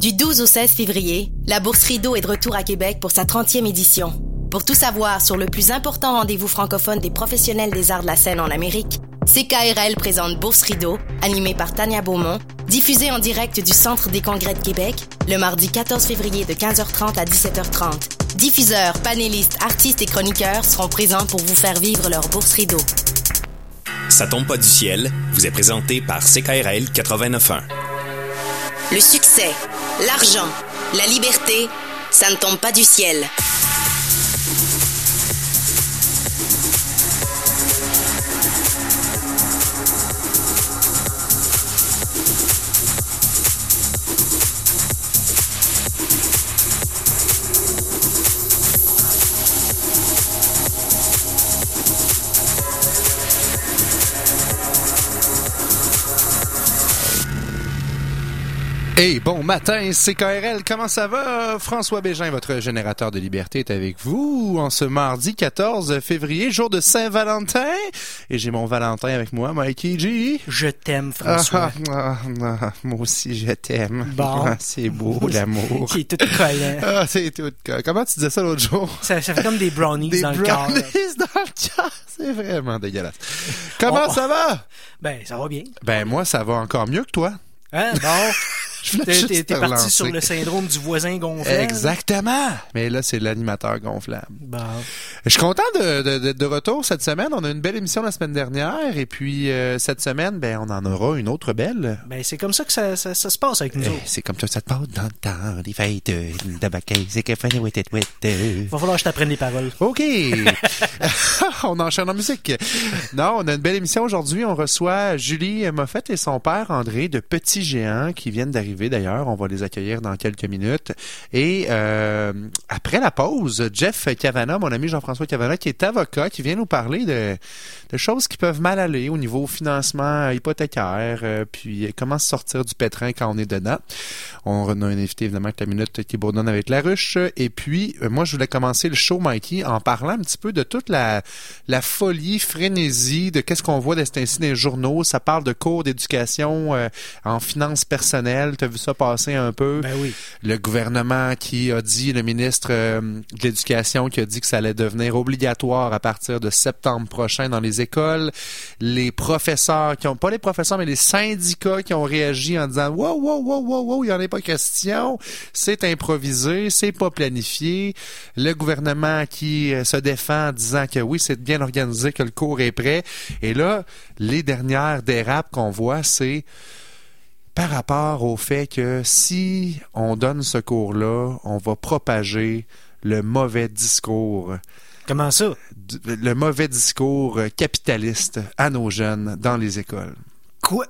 Du 12 au 16 février, la Bourse Rideau est de retour à Québec pour sa 30e édition. Pour tout savoir sur le plus important rendez-vous francophone des professionnels des arts de la scène en Amérique, CKRL présente Bourse Rideau, animée par Tania Beaumont, diffusée en direct du Centre des congrès de Québec, le mardi 14 février de 15h30 à 17h30. Diffuseurs, panélistes, artistes et chroniqueurs seront présents pour vous faire vivre leur Bourse Rideau. Ça tombe pas du ciel vous est présenté par CKRL 89.1. Le succès, l'argent, la liberté, ça ne tombe pas du ciel. Hey, bon matin, c'est KRL. Comment ça va? François Bégin, votre générateur de liberté, est avec vous en ce mardi 14 février, jour de Saint-Valentin. Et j'ai mon Valentin avec moi, Mikey G. Je t'aime, François. Ah, ah, ah, moi aussi, je t'aime. Bon. C'est beau, l'amour. Qui est tout collant. Ah, c'est tout. Comment tu disais ça l'autre jour? Ça, ça fait comme des brownies Des dans le corps. brownies dans le cœur. C'est vraiment dégueulasse. Comment ça va? Ben, ça va bien. Ben, moi, ça va encore mieux que toi. Hein? Bon. T'es parti sur le syndrome du voisin gonflant. Exactement. Mais là, c'est l'animateur gonflable. Bon. Je suis content de, de, de- retour cette semaine. On a une belle émission la semaine dernière et puis euh, cette semaine, ben on en aura une autre belle. Ben, c'est comme ça que ça, ça, ça se passe avec nous Eh, c'est comme ça que ça te passe dans le temps, les fêtes, euh, it with it. Va falloir que je t'apprenne les paroles. OK. on enchaîne en musique. Non, on a une belle émission aujourd'hui. On reçoit Julie Moffett et son père André de Petits Géants qui viennent d'arriver d'ailleurs. On va les accueillir dans quelques minutes. Et euh, après la pause, Jeff Cavana, mon ami Jean-François Cavana, qui est avocat, qui vient nous parler de, choses qui peuvent mal aller au niveau financement hypothécaire, euh, puis comment sortir du pétrin quand on est dedans. On a un invité évidemment avec la minute qui bourdonne avec la ruche. Et puis, euh, moi, je voulais commencer le show, Mikey, en parlant un petit peu de toute la, folie, frénésie, de qu'est-ce qu'on voit ainsi dans les journaux. Ça parle de cours d'éducation euh, en finances personnelles. T'as vu ça passer un peu? Ben oui. le gouvernement qui a dit, le ministre euh, de l'Éducation qui a dit que ça allait devenir obligatoire à partir de septembre prochain dans les écoles, les professeurs qui ont, pas les professeurs, mais les syndicats qui ont réagi en disant, wow, wow, wow, wow, wow, il n'y en a pas question, c'est improvisé, c'est pas planifié, le gouvernement qui euh, se défend en disant que oui, c'est bien organisé, que le cours est prêt, et là, les dernières dérapes qu'on voit, c'est par rapport au fait que si on donne ce cours-là, on va propager le mauvais discours, Comment ça? le mauvais discours euh, capitaliste à nos jeunes dans les écoles. Quoi?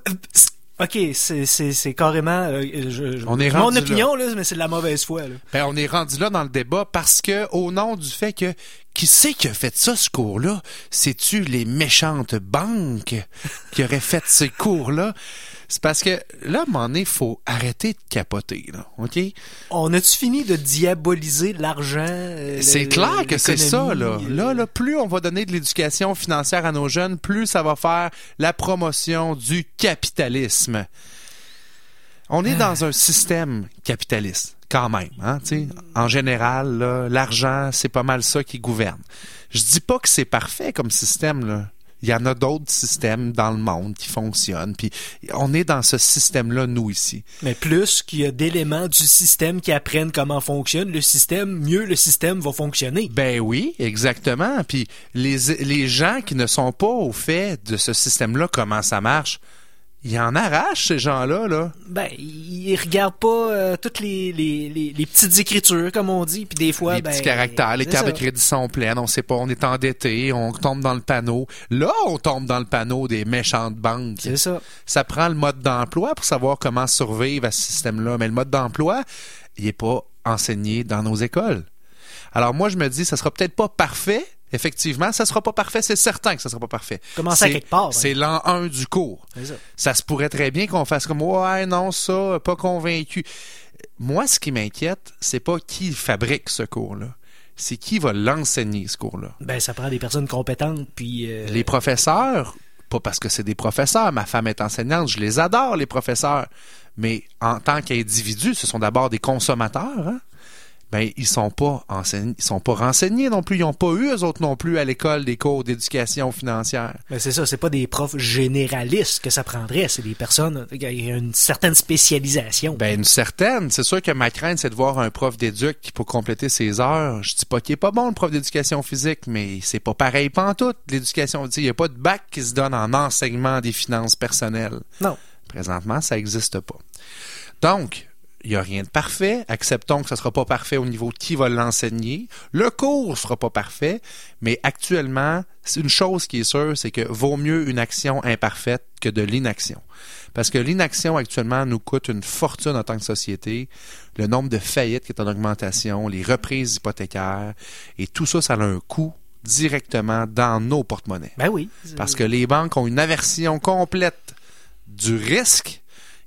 Ok, c'est, carrément. euh, je, je- On est mon opinion, là. mais c'est de la mauvaise foi. Là. Ben, on est rendu là dans le débat parce que, au nom du fait que, qui c'est qui a fait ça, ce cours-là? C'est-tu les méchantes banques qui auraient fait ces cours-là? C'est parce que, là, à un moment donné, il faut arrêter de capoter, là, OK? On a-tu fini de diaboliser l'argent? euh, C'est clair que c'est ça, là. l'économie, Là, euh, là, plus on va donner de l'éducation financière à nos jeunes, plus ça va faire la promotion du capitalisme. On est dans un système capitaliste, quand même, hein. En général, l'argent, c'est pas mal ça qui gouverne. Je dis pas que c'est parfait comme système, là. Il y en a d'autres systèmes dans le monde qui fonctionnent. Puis on est dans ce système-là, nous, ici. Mais plus qu'il y a d'éléments du système qui apprennent comment fonctionne le système, mieux le système va fonctionner. Ben oui, exactement. Puis les, les gens qui ne sont pas au fait de ce système-là, comment ça marche, ils en arrachent, ces gens-là, là. Ben, ils regardent pas euh, toutes les, les, les, les petites écritures, comme on dit, puis des fois, les ben, petits caractères, les cartes de crédit sont pleines, on sait pas, on est endetté, on tombe dans le panneau. Là, on tombe dans le panneau des méchantes banques. C'est ça. Ça prend le mode d'emploi pour savoir comment survivre à ce système-là. Mais le mode d'emploi, il est pas enseigné dans nos écoles. Alors moi, je me dis, ça sera peut-être pas parfait. Effectivement, ça sera pas parfait, c'est certain que ça sera pas parfait. Commencer à quelque part, hein. C'est l'an 1 du cours. Ça. Ça se pourrait très bien qu'on fasse comme ouais, non, ça, pas convaincu. Moi, ce qui m'inquiète, c'est pas qui fabrique ce cours-là. C'est qui va l'enseigner, ce cours-là. Ben, ça prend des personnes compétentes, puis... euh, Les professeurs, pas parce que c'est des professeurs, ma femme est enseignante, je les adore, les professeurs. Mais en tant qu'individus, ce sont d'abord des consommateurs. Hein? Ben ils sont pas enseignés, ils sont pas renseignés non plus, ils ont pas eu eux autres non plus à l'école des cours d'éducation financière. Ben c'est ça, c'est pas des profs généralistes que ça prendrait, c'est des personnes il y a une certaine spécialisation. Ben une certaine, c'est sûr que ma crainte c'est de voir un prof d'éduc qui pour compléter ses heures, je dis pas qu'il est pas bon le prof d'éducation physique, mais c'est pas pareil tout l'éducation, il y a pas de bac qui se donne en enseignement des finances personnelles. Non. Présentement, ça existe pas. Donc, il n'y a rien de parfait. Acceptons que ce ne sera pas parfait au niveau de qui va l'enseigner. Le cours ne sera pas parfait, mais actuellement, une chose qui est sûre, c'est que vaut mieux une action imparfaite que de l'inaction. Parce que l'inaction actuellement nous coûte une fortune en tant que société. Le nombre de faillites qui est en augmentation, les reprises hypothécaires, et tout ça, ça a un coût directement dans nos porte-monnaies. Ben oui. Parce que les banques ont une aversion complète du risque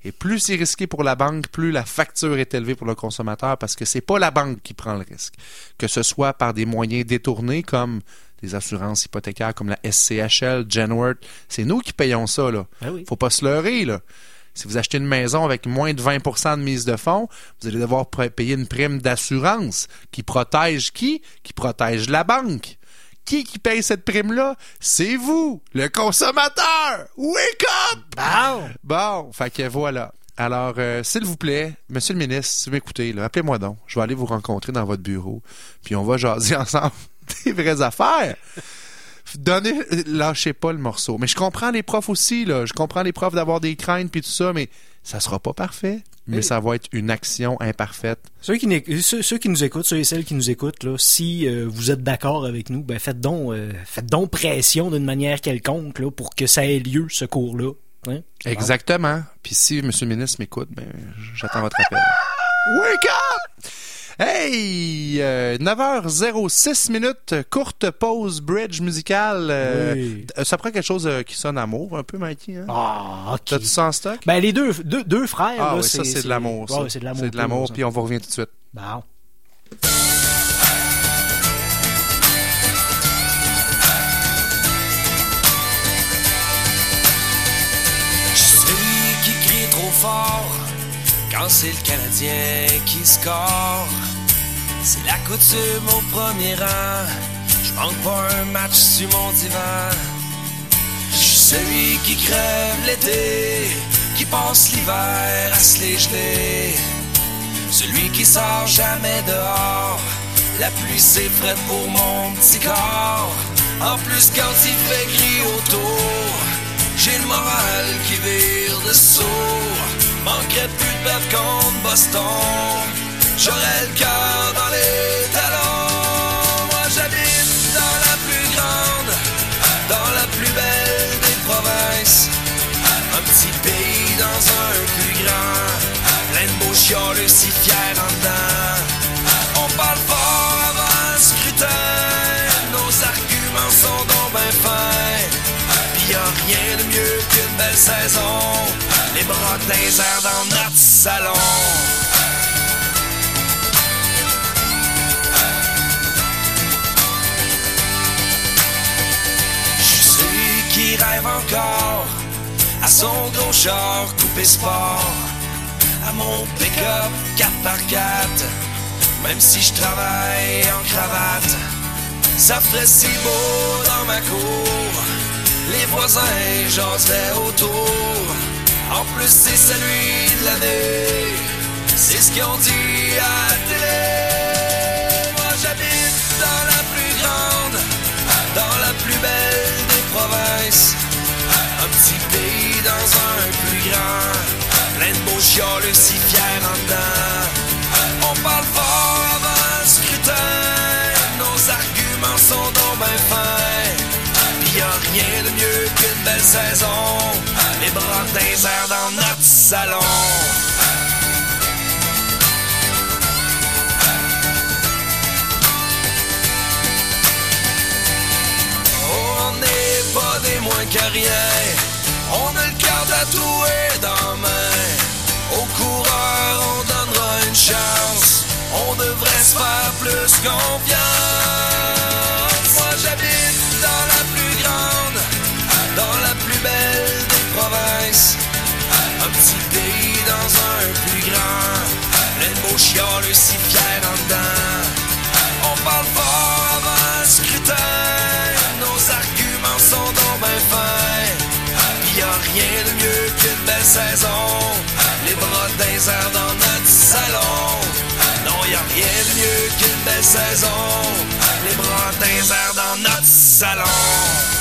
et plus c'est risqué pour la banque, plus la facture est élevée pour le consommateur parce que c'est pas la banque qui prend le risque. Que ce soit par des moyens détournés comme des assurances hypothécaires comme la SCHL, Genworth, c'est nous qui payons ça, là. Ben oui. Faut pas se leurrer, là. Si vous achetez une maison avec moins de 20% de mise de fonds, vous allez devoir payer une prime d'assurance qui protège qui? Qui protège la banque. Qui qui paye cette prime-là? C'est vous, le consommateur! Wake up! Bon! Bon, fait que voilà. Alors, euh, s'il vous plaît, monsieur le ministre, si vous m'écoutez, appelez-moi donc. Je vais aller vous rencontrer dans votre bureau, puis on va jaser ensemble des vraies affaires. Donnez, lâchez pas le morceau. Mais je comprends les profs aussi, là. Je comprends les profs d'avoir des craintes puis tout ça, mais ça sera pas parfait mais ça va être une action imparfaite. Ceux qui, ceux, qui nous écoutent, ceux et celles qui nous écoutent, là, si euh, vous êtes d'accord avec nous, ben faites donc, euh, faites donc pression d'une manière quelconque là, pour que ça ait lieu, ce cours-là. Hein? Exactement. Puis si M. le ministre m'écoute, ben, j'attends votre appel. Wake up! Hey! 9h06 euh, minutes, courte pause bridge musicale. Euh, ça prend quelque chose euh, qui sonne amour un peu, Mikey. Hein? Ah, ok. T'as-tu ça en stock? Ben, les deux, deux, deux frères. Ah là, oui, ça, c'est de l'amour. c'est de l'amour. C'est de l'amour, puis on vous revient tout de suite. Bon. C'est le Canadien qui score. C'est la coutume au premier rang. Je manque pas un match sur mon divan. Je suis celui qui crève l'été, qui passe l'hiver à se les geler. Celui qui sort jamais dehors. La pluie c'est frais pour mon petit corps. En plus quand il fait gris autour, j'ai le moral qui vire de sourd. Manquerait plus de perdre contre Boston. J'aurais le cœur dans les talons. Moi j'habite dans la plus grande, dans la plus belle des provinces. Un petit pays dans un plus grand, plein de beaux chioleux si fiers en dedans. On parle fort avant le scrutin, nos arguments sont donc ben fins. Pis y a rien de mieux qu'une belle saison, les bras airs dans notre salon. qui rêve encore à son gros char coupé sport, à mon pick-up 4 par 4 même si je travaille en cravate, ça ferait si beau dans ma cour, les voisins jaseraient autour, en plus c'est celui de l'année, c'est ce qu'ils ont dit à la télé. Moi j'habite dans la plus grande, dans la plus belle province. Un petit pays dans un plus grand. Plein de beaux chioles si fiers en. On parle fort avant le scrutin. Nos arguments sont donc ben fins. Pis y a rien de mieux qu'une belle saison. Bras des airs dans notre salon. pas des moins que rien. On a le cœur tatoué dans main. Aux coureurs, on donnera une chance. On devrait se faire plus confiance. Saison. Les airs dans notre salon.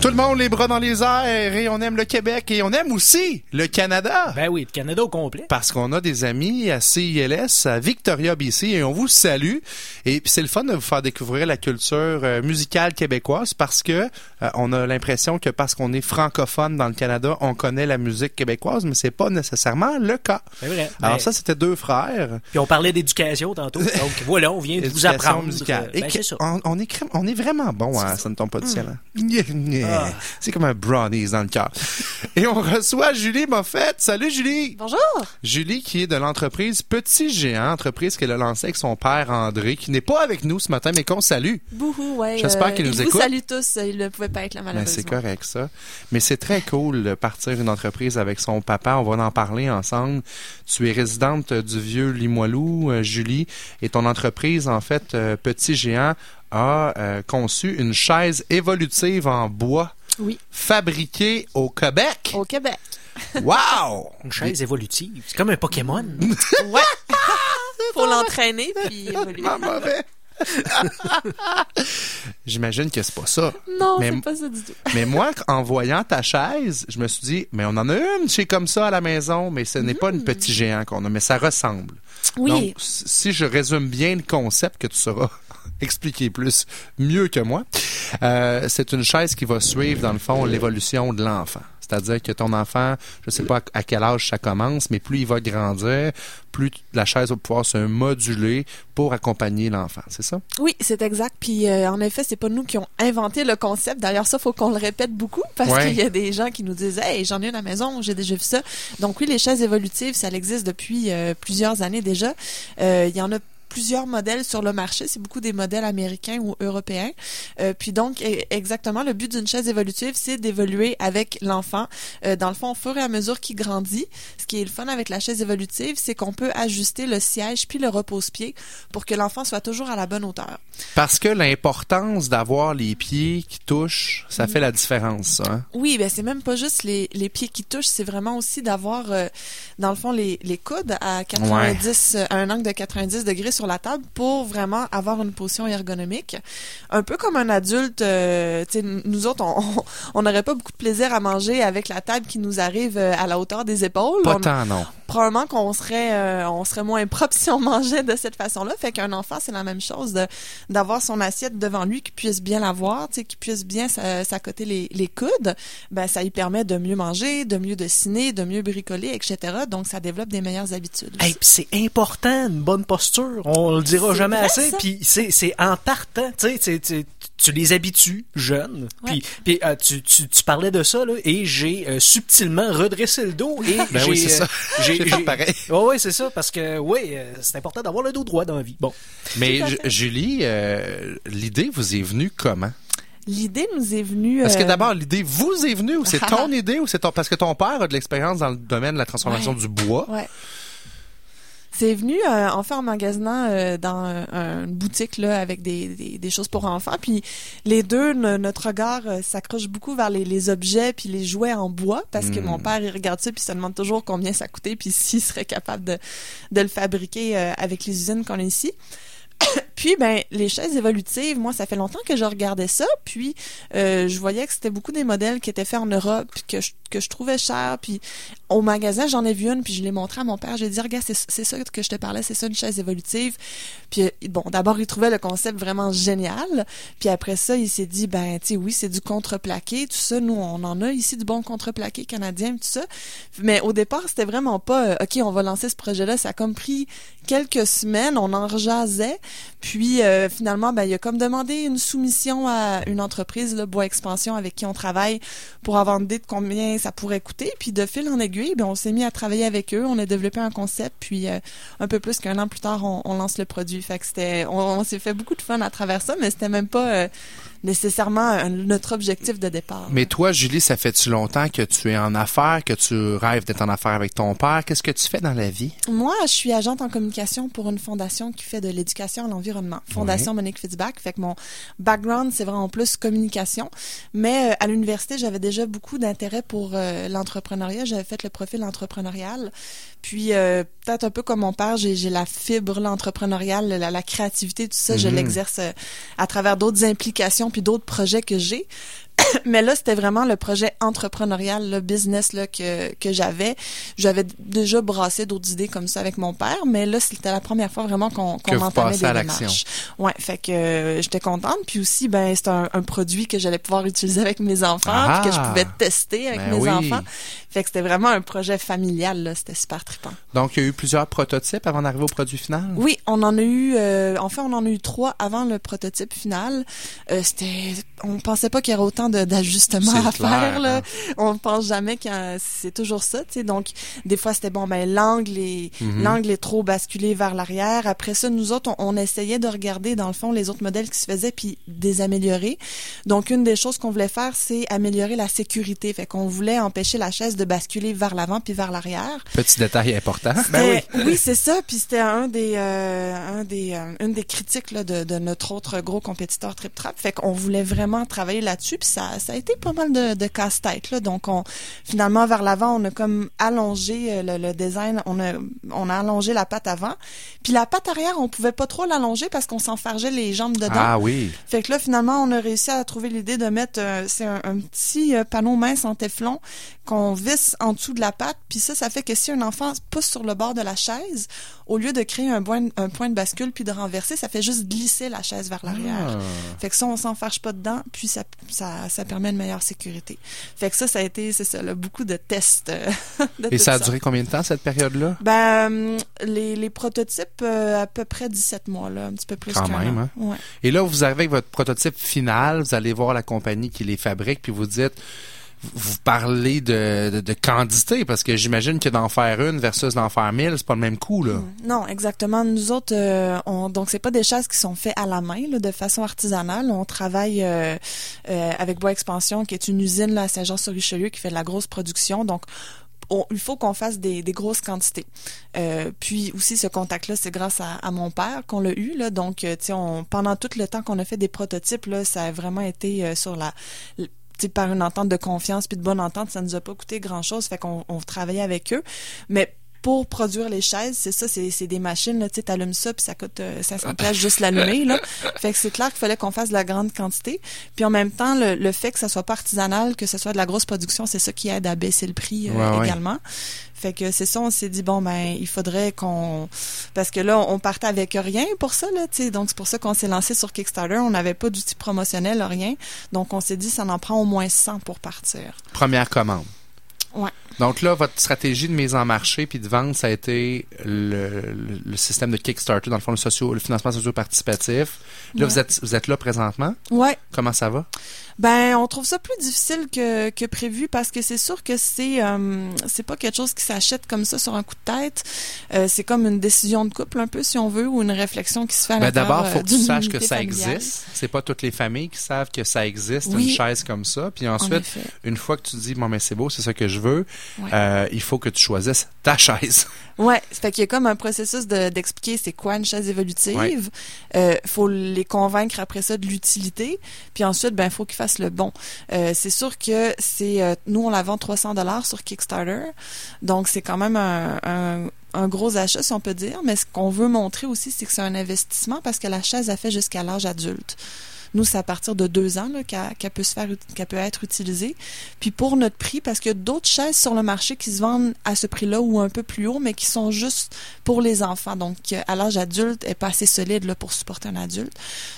Tout le monde les bras dans les airs et on aime le Québec et on aime aussi le Canada. Ben oui, le Canada au complet. Parce qu'on a des amis à CILS, à Victoria, BC, et on vous salue. Et puis c'est le fun de vous faire découvrir la culture euh, musicale québécoise parce que euh, on a l'impression que parce qu'on est francophone dans le Canada, on connaît la musique québécoise, mais c'est pas nécessairement le cas. C'est vrai. Alors Ben, ça, c'était deux frères. Puis on parlait d'éducation tantôt. Donc voilà, on vient de vous apprendre. musicale. euh, Et ben, ça. on, on est, crème- on est vraiment bon, hein, ça ne tombe pas du ciel. hein. Ah. C'est comme un brownies dans le cœur. Et on reçoit Julie Moffett. Salut Julie! Bonjour. Julie qui est de l'entreprise Petit Géant, entreprise qu'elle a lancée avec son père André, qui n'est pas avec nous ce matin, mais qu'on salue. Bouhou, ouais. J'espère qu'il il nous vous écoute. salue tous. Il ne pouvait pas être là, Ben, malheureusement. c'est correct, ça. Mais c'est très cool de partir une entreprise avec son papa. On va en parler ensemble. Tu es résidente du vieux Limoilou, euh, Julie, et ton entreprise, en fait, euh, Petit Géant, a euh, conçu une chaise évolutive en bois Oui. fabriquée au Québec. Au Québec. Wow! Une chaise évolutive. C'est comme un Pokémon. Ouais. Faut l'entraîner puis évoluer. Pas mauvais. J'imagine que c'est pas ça. Non, Mais- c'est pas ça du tout. Mais moi, en voyant ta chaise, je me suis dit, mais on en a une chez comme ça à la maison, mais ce n'est pas une petit géant qu'on a, mais ça ressemble. Oui. Donc, si je résume bien le concept que tu sauras expliquer plus, mieux que moi, euh, c'est une chaise qui va suivre, dans le fond, l'évolution de l'enfant. C'est-à-dire que ton enfant, je sais pas à quel âge ça commence, mais plus il va grandir, plus la chaise va pouvoir se moduler pour accompagner l'enfant. C'est ça? Oui, c'est exact. Puis euh, en effet, c'est pas nous qui ont inventé le concept. D'ailleurs, ça faut qu'on le répète beaucoup parce Ouais. qu'il y a des gens qui nous disent "Hey, j'en ai une à la maison, j'ai déjà vu ça." Donc oui, les chaises évolutives, ça existe depuis euh, plusieurs années déjà. Euh, il y en a plusieurs modèles sur le marché, c'est beaucoup des modèles américains ou européens. Euh, puis donc e- exactement le but d'une chaise évolutive, c'est d'évoluer avec l'enfant euh, dans le fond au fur et à mesure qu'il grandit. Ce qui est le fun avec la chaise évolutive, c'est qu'on peut ajuster le siège puis le repose-pied pour que l'enfant soit toujours à la bonne hauteur. Parce que l'importance d'avoir les pieds qui touchent, ça fait la différence, hein? Oui, ben c'est même pas juste les, les pieds qui touchent, c'est vraiment aussi d'avoir euh, dans le fond les, les coudes à 90 euh, à un angle de 90 degrés sur la table pour vraiment avoir une position ergonomique. Un peu comme un adulte, euh, nous autres on n'aurait pas beaucoup de plaisir à manger avec la table qui nous arrive euh, à la hauteur des épaules. Pas On- tant, non. Probablement qu'on serait euh, on serait moins propre si on mangeait de cette façon-là. Fait qu'un enfant, c'est la même chose de d'avoir son assiette devant lui, qu'il puisse bien la voir, tu sais, qu'il puisse bien s'a- s'accoter les, les coudes. Ben ça lui permet de mieux manger, de mieux dessiner, de mieux bricoler, etc. Donc ça développe des meilleures habitudes. Hey, pis c'est important, une bonne posture. On le dira jamais vrai, assez. Puis c'est, c'est en partant, tu sais, tu- les habitues jeunes. Puis, puis euh, tu, tu, tu parlais de ça, là, et j'ai euh, subtilement redressé le dos. Et Ben j'ai, oui, c'est euh, ça. J'ai fait pareil. Ouais, ouais, c'est ça, parce que, oui, euh, c'est important d'avoir le dos droit dans la vie. Bon. Mais. Julie, euh, l'idée vous est venue comment? L'idée nous est venue. Est-ce que d'abord l'idée vous est venue ou c'est ton idée ou c'est ton parce que ton père a de l'expérience dans le domaine de la transformation Ouais. du bois? Ouais. C'est venu euh, en fait en magasinant euh, dans euh, une boutique là avec des, des, des choses pour enfants. Puis les deux, no- notre regard euh, s'accroche beaucoup vers les, les objets puis les jouets en bois parce que Hmm. mon père il regarde ça puis se demande toujours combien ça coûtait puis s'il serait capable de, de le fabriquer euh, avec les usines qu'on a ici. Puis ben les chaises évolutives, moi ça fait longtemps que je regardais ça, puis euh, je voyais que c'était beaucoup des modèles qui étaient faits en Europe, puis que je, que je trouvais cher, puis au magasin j'en ai vu une, puis je l'ai montré à mon père, j'ai dit regarde c'est ça que je te parlais, c'est ça une chaise évolutive. Puis euh, bon d'abord il trouvait le concept vraiment génial, puis après ça il s'est dit ben tu sais oui c'est du contreplaqué, tout ça nous on en a ici du bon contreplaqué canadien, tout ça. Mais au départ c'était vraiment pas euh, ok on va lancer ce projet là, ça a comme pris quelques semaines, on en jasait. Puis euh, finalement, ben, il a comme demandé une soumission à une entreprise, le Bois Expansion, avec qui on travaille, pour avoir une idée de combien ça pourrait coûter. Puis de fil en aiguille, ben, on s'est mis à travailler avec eux. On a développé un concept, puis euh, un peu plus qu'un an plus tard, on, lance le produit. Fait c'était, on, on s'est fait beaucoup de fun à travers ça, mais c'était même pas euh, nécessairement notre objectif de départ. Mais toi, Julie, ça fait-tu longtemps que tu es en affaires, que tu rêves d'être en affaires avec ton père? Qu'est-ce que tu fais dans la vie? Moi, je suis agente en communication pour une fondation qui fait de l'éducation à l'environnement. Fondation Monique Fitzbach. Fait que mon background, c'est vraiment plus communication. Mais euh, à l'université, j'avais déjà beaucoup d'intérêt pour euh, l'entrepreneuriat. J'avais fait le profil entrepreneurial. Puis, euh, peut-être un peu comme mon père, j'ai la fibre là, entrepreneuriale, la, la créativité, tout ça, je Mhm. l'exerce à travers d'autres implications puis d'autres projets que j'ai. Mais là, c'était vraiment le projet entrepreneurial, le business là, que, que j'avais. J'avais déjà brassé d'autres idées comme ça avec mon père, mais là, c'était la première fois vraiment qu'on vous entamait des à démarches. Ouais, fait que euh, j'étais contente. Puis aussi, ben, c'est un, un produit que j'allais pouvoir utiliser avec mes enfants, Ah! puis que je pouvais tester avec Ben mes oui. enfants. Fait que c'était vraiment un projet familial, là. C'était super trippant. Donc, il y a eu plusieurs prototypes avant d'arriver au produit final? Oui, on en a eu, euh, en fait, on en a eu trois avant le prototype final. Euh, c'était, on pensait pas qu'il y aurait autant de- d'ajustements à clair, faire, là. hein. On pense jamais que c'est toujours ça, tu sais. Donc, des fois, c'était bon, ben, l'angle est, Mhm. l'angle est trop basculé vers l'arrière. Après ça, nous autres, on, on essayait de regarder, dans le fond, les autres modèles qui se faisaient puis des améliorer. Donc, une des choses qu'on voulait faire, c'est améliorer la sécurité. Fait qu'on voulait empêcher la chaise de basculer vers l'avant puis vers l'arrière. Petit détail important. C'était- oui, c'est ça. Puis c'était un des, euh, un des, euh, une des critiques là, de, de notre autre gros compétiteur Trip Trap. Fait qu'on voulait vraiment travailler là-dessus. Puis ça, ça a été pas mal de, de casse-tête. Là. Donc on, finalement vers l'avant, on a comme allongé euh, le, le design. On a, on a allongé la patte avant. Puis la patte arrière, on pouvait pas trop l'allonger parce qu'on s'enfargeait les jambes dedans. Ah oui. Fait que là, finalement, on a réussi à trouver l'idée de mettre, euh, c'est un, un petit euh, panneau mince en téflon qu'on visse en dessous de la patte. Puis ça, ça fait que si un enfant pousse sur le bord de la chaise, au lieu de créer un point, un point de bascule puis de renverser, ça fait juste glisser la chaise vers l'arrière. Ah. Fait que ça, on s'enfarge pas dedans, puis ça, ça, ça permet une meilleure sécurité. Fait que ça, ça a été, c'est ça, là, beaucoup de tests. euh, de Et ça a duré combien de temps, cette période-là? Ben, les, les prototypes, euh, à peu près 17 mois, là, un petit peu plus Quand même, hein? Ouais. Et là, vous arrivez avec votre prototype final, vous allez voir la compagnie qui les fabrique, puis vous dites, vous parlez de, de, quantité, parce que j'imagine que d'en faire une versus d'en faire mille, c'est pas le même coût, là. Non, exactement. Nous autres, euh, on, donc c'est pas des chaises qui sont faites à la main, de façon artisanale. On travaille euh, euh, avec Bois Expansion, qui est une usine là, à Saint-Jean-sur-Richelieu qui fait de la grosse production. Donc on- il faut qu'on fasse des, grosses quantités. Euh, puis aussi ce contact-là, c'est grâce à, mon père qu'on l'a eu. Là, donc, on- pendant tout le temps qu'on a fait des prototypes, là, ça a vraiment été sur la par une entente de confiance puis de bonne entente, ça nous a pas coûté grand chose, fait qu'on on travaillait avec eux. Mais pour produire les chaises, c'est ça, c'est des machines, là, tu sais, t'allumes ça, puis ça coûte euh, 500 pièces juste l'allumer, là. Fait que c'est clair qu'il fallait qu'on fasse de la grande quantité. Puis en même temps, le, le fait que ça soit pas artisanal, que ce soit de la grosse production, c'est ça qui aide à baisser le prix euh, Ouais, ouais. également. Fait que c'est ça, on s'est dit, bon, ben, il faudrait qu'on... Parce que là, on partait avec rien pour ça, là, tu sais. Donc, c'est pour ça qu'on s'est lancé sur Kickstarter. On n'avait pas d'outils promotionnels, rien. Donc, on s'est dit, ça en prend au moins 100 pour partir. Première commande. Ouais. Donc là, votre stratégie de mise en marché puis de vente, ça a été le, le, le système de Kickstarter, dans le fond, le, socio, le financement socio-participatif. Là, Ouais. vous, êtes, vous êtes là présentement. Ouais. Comment ça va? Ben, on trouve ça plus difficile que, que prévu parce que c'est sûr que c'est euh, c'est pas quelque chose qui s'achète comme ça sur un coup de tête. Euh, c'est comme une décision de couple un peu si on veut ou une réflexion qui se fait à Ben, D'abord, il faut euh, que tu saches que ça familiale. existe. C'est pas toutes les familles qui savent que ça existe, Oui. une chaise comme ça. Puis En ensuite, une fois que tu dis, bon, mais c'est beau, c'est ça que je veux, Ouais. euh, il faut que tu choisisses ta chaise. Ça fait qu'il y a comme un processus de- d'expliquer c'est quoi une chaise évolutive. Ouais. Euh, faut les convaincre après ça de l'utilité, puis ensuite ben faut qu'ils fassent le bon. Euh, c'est sûr que c'est nous on la vend 300 dollars sur Kickstarter, donc c'est quand même un, un un gros achat, si on peut dire, mais ce qu'on veut montrer aussi, c'est que c'est un investissement parce que la chaise a fait jusqu'à l'âge adulte. Nous, c'est à partir de deux ans qu'elle peut se peut être utilisée. Puis pour notre prix, parce qu'il y a d'autres chaises sur le marché qui se vendent à ce prix-là ou un peu plus haut, mais qui sont juste pour les enfants. Donc, euh, à l'âge adulte, elle est pas assez solide là, pour supporter un adulte.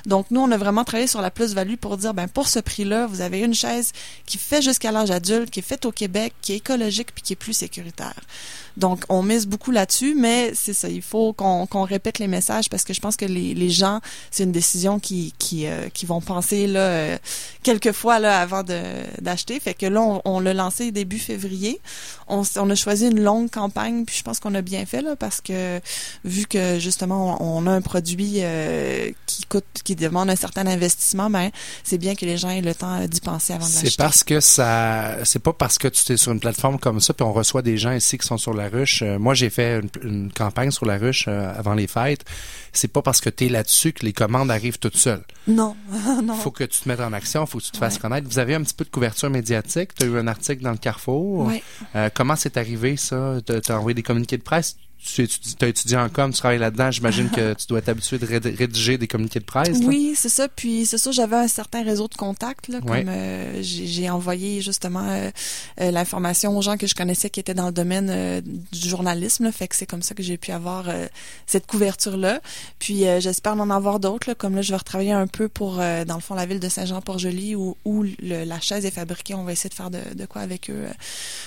Donc, nous, on a vraiment travaillé sur la plus-value pour dire, ben pour ce prix-là, vous avez une chaise qui fait jusqu'à l'âge adulte, qui est faite au Québec, qui est écologique puis qui est plus sécuritaire. Donc, on mise beaucoup là-dessus, mais c'est ça, il faut qu'on qu'on répète les messages parce que je pense que les, les gens, c'est une décision qui, qui, euh, qui vont penser là euh, quelques fois là avant de d'acheter. Fait que là, on, on l'a lancé début février. On, on a choisi une longue campagne, puis je pense qu'on a bien fait là parce que vu que justement on, on a un produit euh, qui coûte, qui demande un certain investissement, ben c'est bien que les gens aient le temps d'y penser avant de l'acheter. C'est parce que ça, c'est pas parce que tu es sur une plateforme comme ça, puis on reçoit des gens ici qui sont sur la ruche. Euh, moi, j'ai fait une, une campagne sur la ruche euh, avant les fêtes. C'est pas parce que tu es là-dessus que les commandes arrivent toutes seules. Non, non. Faut que tu te mettes en action, faut que tu te fasses connaître. Vous avez un petit peu de couverture médiatique. Tu as eu un article dans le Carrefour. Ouais. Euh, comment c'est arrivé ça? Tu as envoyé des communiqués de presse? Tu as étudié en com, tu travailles là-dedans, j'imagine que tu dois être habitué de réd- rédiger des communiqués de presse. là. Oui, c'est ça. Puis c'est sûr, j'avais un certain réseau de contacts. Là, comme euh, j'ai envoyé justement euh, euh, l'information aux gens que je connaissais qui étaient dans le domaine euh, du journalisme. Là, fait que c'est comme ça que j'ai pu avoir cette couverture-là. Puis j'espère en avoir d'autres. là, Comme là, je vais retravailler un peu pour, dans le fond, la ville de Saint-Jean-Port-Joli où, où le- la chaise est fabriquée. On va essayer de faire de, de quoi avec eux euh,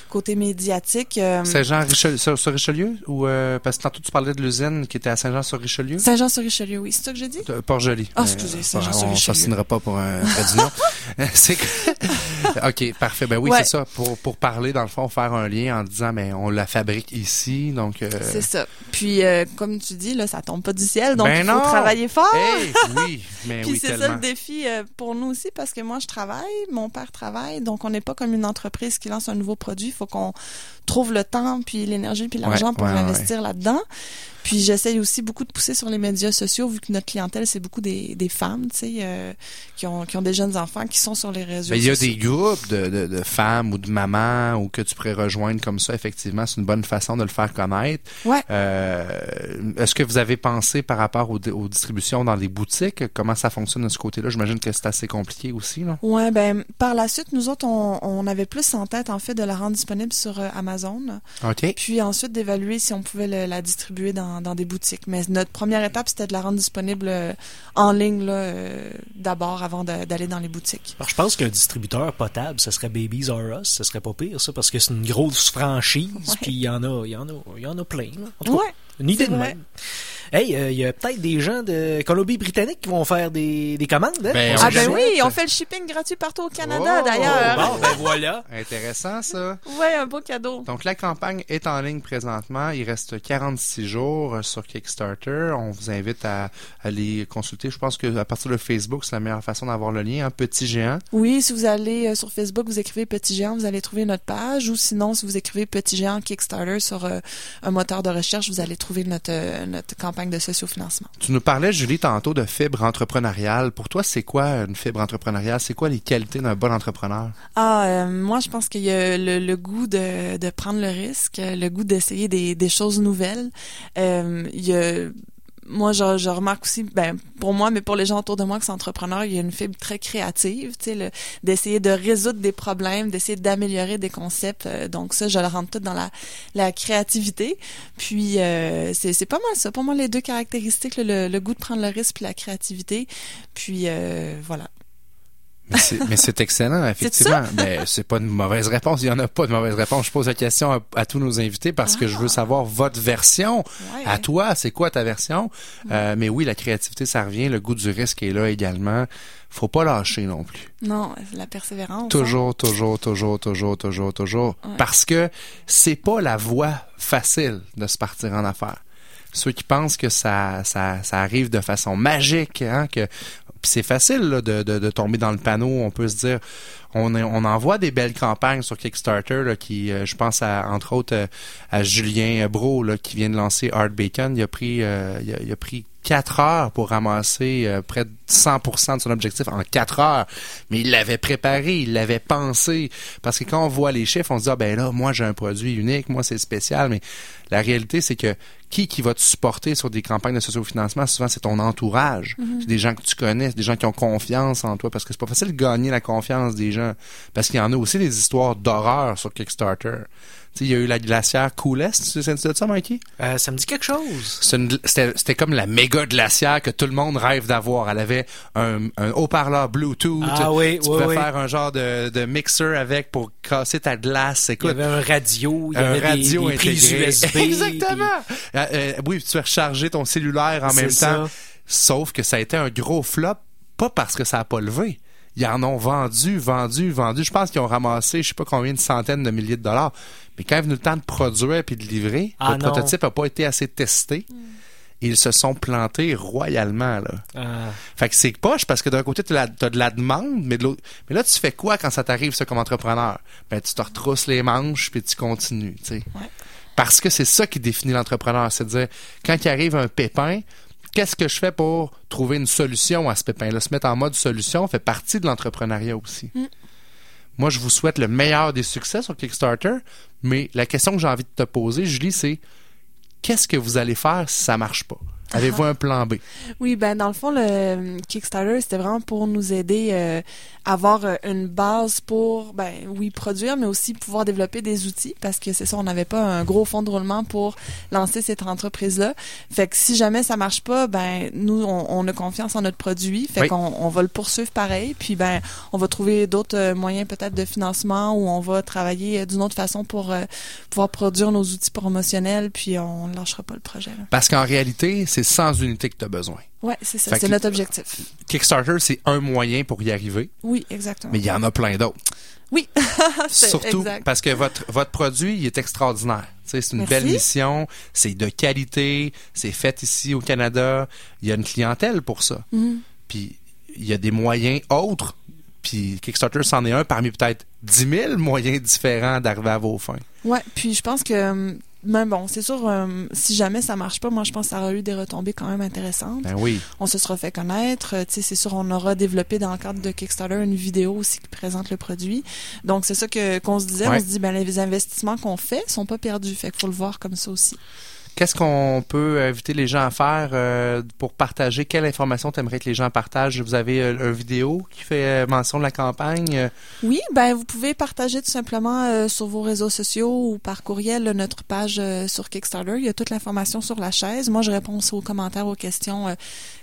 côté médiatique. Saint-Jean-Richelieu, sur, sur Richelieu? Ou, euh, parce que tantôt tu parlais de l'usine qui était à Saint-Jean-sur-Richelieu? Saint-Jean-sur-Richelieu, oui. C'est ça que j'ai dit? Port-Joli. Ah, excusez, Saint-Jean-sur-Richelieu. On s'assinera pas pour un c'est que- OK, parfait. Ben oui, Ouais. c'est ça. Pour, pour parler, dans le fond, faire un lien en disant, mais on la fabrique ici, donc... euh, C'est ça. Puis, euh, comme tu dis, là, ça tombe pas du ciel, donc Ben il faut non! travailler fort. Hey, oui, mais Puis oui, c'est ça le défi euh, pour nous aussi parce que moi je travaille, mon père travaille, donc on n'est pas comme une entreprise qui lance un nouveau produit. Il faut qu'on trouve le temps, puis l'énergie, puis l'argent Ouais, pour ouais, ouais. Investir là-dedans. Puis j'essaye aussi beaucoup de pousser sur les médias sociaux vu que notre clientèle c'est beaucoup des, des femmes, tu sais, euh, qui ont qui ont des jeunes enfants qui sont sur les réseaux Ben, il y a sociaux. des groupes de, de, de femmes ou de mamans ou que tu pourrais rejoindre comme ça, effectivement, c'est une bonne façon de le faire connaître. Ouais. Euh, Est-ce que vous avez pensé par rapport aux, aux distributions dans les boutiques? Comment ça fonctionne de ce côté-là? J'imagine que c'est assez compliqué aussi. Là. Ouais, ben par la suite, nous autres, on, on avait plus en tête en fait de la rendre disponible sur euh, Amazon. OK. puis ensuite d'évaluer si on pouvait le- la distribuer dans, dans des boutiques. Mais notre première étape, c'était de la rendre disponible euh, en ligne là, euh, d'abord avant d'aller dans les boutiques. Alors, je pense qu'un distributeur potable, ce serait Babies R Us. Ce serait pas pire, ça, parce que c'est une grosse franchise, puis il y en a, il y en a, il y en a plein. là. En tout cas, Ouais, une idée de vrai. même. Hey, euh, il y a peut-être des gens de Colombie-Britannique qui vont faire des, des commandes. Hein? Ben, Ah ben oui, on fait le shipping gratuit partout au Canada Oh, d'ailleurs. Bon, ben voilà. Intéressant, ça. Ouais, un beau cadeau. Donc, la campagne est en ligne présentement. Il reste 46 jours euh, sur Kickstarter. On vous invite à aller consulter. Je pense que à partir de Facebook, c'est la meilleure façon d'avoir le lien. Un petit géant. Oui, si vous allez euh, sur Facebook, vous écrivez Petit Géant, vous allez trouver notre page. Ou sinon, si vous écrivez Petit Géant Kickstarter sur euh, un moteur de recherche, vous allez trouver notre, euh, notre campagne de sociofinancement. Tu nous parlais, Julie, tantôt de fibre entrepreneuriale. Pour toi, c'est quoi une fibre entrepreneuriale? C'est quoi les qualités d'un bon entrepreneur? Ah, euh, moi, je pense qu'il y a le, le goût de, de prendre le risque, le goût d'essayer des, des choses nouvelles. Euh, il y a moi, je, remarque aussi, ben, pour moi, mais pour les gens autour de moi qui sont entrepreneurs, il y a une fibre très créative, tu sais, d'essayer de résoudre des problèmes, d'essayer d'améliorer des concepts. Euh, donc ça, je le rentre tout dans la, la créativité. Puis euh, c'est pas mal ça. Pour moi, les deux caractéristiques, le goût de prendre le risque puis la créativité. Puis euh, voilà. Mais c'est, excellent, effectivement. Mais c'est pas une mauvaise réponse. Il y en a pas de mauvaise réponse. Je pose la question à, à tous nos invités parce que je veux savoir votre version. Ouais. À toi, c'est quoi ta version? Euh, mais oui, la créativité, ça revient. Le goût du risque est là également. Faut pas lâcher non plus. Non, la persévérance. hein. Toujours, toujours, toujours, toujours, toujours, toujours. Ouais. Parce que c'est pas la voie facile de se partir en affaires. Ceux qui pensent que ça, ça, ça arrive de façon magique, hein, que c'est facile de, de, tomber dans le panneau. On peut se dire, on, est- on envoie des belles campagnes sur Kickstarter là, qui, euh, je pense à entre autres euh, à Julien Bro qui vient de lancer Art Bacon. Il a pris, euh, il a pris quatre heures pour ramasser euh, près de 100% de son objectif en quatre heures. Mais il l'avait préparé, il l'avait pensé. Parce que quand on voit les chiffres, on se dit, ah ben là, moi j'ai un produit unique, moi c'est spécial. Mais la réalité, c'est que qui qui va te supporter sur des campagnes de sociofinancement, souvent c'est ton entourage. C'est des gens que tu connais, c'est des gens qui ont confiance en toi. Parce que c'est pas facile de gagner la confiance des gens. Parce qu'il y en a aussi des histoires d'horreur sur Kickstarter. Il y a eu la glacière Coolest, tu sais de ça, Mikey? Euh, ça me dit quelque chose. C'était comme la méga glacière que tout le monde rêve d'avoir. Elle avait un, un haut-parleur Bluetooth. Ah oui, tu oui, pouvais oui. faire un genre de, de mixer avec pour casser ta glace. Il y Écoute, avait un radio, il y un avait radio des, prises intégré. USB. Exactement. Euh, euh, oui, tu peux recharger ton cellulaire en même ça. temps. Sauf que ça a été un gros flop pas parce que ça a pas levé. Ils en ont vendu, vendu, vendu. Je pense qu'ils ont ramassé, je sais pas combien de centaines de milliers de dollars. Mais quand est venu le temps de produire puis de livrer, Ah le non. prototype a pas été assez testé. Ils se sont plantés royalement, là. Ah. Fait que c'est poche parce que d'un côté, tu as, de la demande, mais de l'autre. Mais là, tu fais quoi quand ça t'arrive, ça, comme entrepreneur? Ben, tu te retrousses les manches puis tu continues, tu sais. Ouais. Parce que c'est ça qui définit l'entrepreneur. C'est de dire, quand il arrive un pépin, qu'est-ce que je fais pour trouver une solution à ce pépin-là? Se mettre en mode solution fait partie de l'entrepreneuriat aussi. Moi, je vous souhaite le meilleur des succès sur Kickstarter, mais la question que j'ai envie de te poser, Julie, c'est qu'est-ce que vous allez faire si ça marche pas? Avez-vous un plan B? Oui, ben dans le fond, le Kickstarter, c'était vraiment pour nous aider euh, à avoir euh, une base pour, ben oui, produire, mais aussi pouvoir développer des outils, parce que c'est ça, on n'avait pas un gros fonds de roulement pour lancer cette entreprise-là. Fait que si jamais ça marche pas, ben nous, on, on a confiance en notre produit, fait Oui. qu'on on va le poursuivre pareil, puis ben on va trouver d'autres euh, moyens peut-être de financement ou on va travailler euh, d'une autre façon pour euh, pouvoir produire nos outils promotionnels, puis on ne lâchera pas le projet. là. Parce qu'en réalité, c'est 100 unités que tu as besoin. Ouais, c'est ça, c'est notre objectif. Kickstarter, c'est un moyen pour y arriver, Oui, exactement. mais il y en a plein d'autres. Oui, c'est Surtout exact. parce que votre, votre produit, il est extraordinaire. C'est une Merci. belle mission, c'est de qualité, c'est fait ici au Canada. Il y a une clientèle pour ça. Mhm. Puis il y a des moyens autres. Puis Kickstarter, c'en est un parmi peut-être 10 000 moyens différents d'arriver à vos fins. Ouais, puis je pense que même bon, c'est sûr euh, si jamais ça marche pas, moi je pense que ça aura eu des retombées quand même intéressantes. Ben oui. On se sera fait connaître, euh, tu sais c'est sûr on aura développé dans le cadre de Kickstarter une vidéo aussi qui présente le produit. Donc c'est ça que qu'on se disait, Ouais. on se dit ben les investissements qu'on fait sont pas perdus, fait qu'il faut le voir comme ça aussi. Qu'est-ce qu'on peut inviter les gens à faire euh, pour partager? Quelle information t'aimerais que les gens partagent? Vous avez euh, une vidéo qui fait euh, mention de la campagne? Oui, ben vous pouvez partager tout simplement euh, sur vos réseaux sociaux ou par courriel notre page sur Kickstarter. Il y a toute l'information sur la chaise. Moi, je réponds aux commentaires, aux questions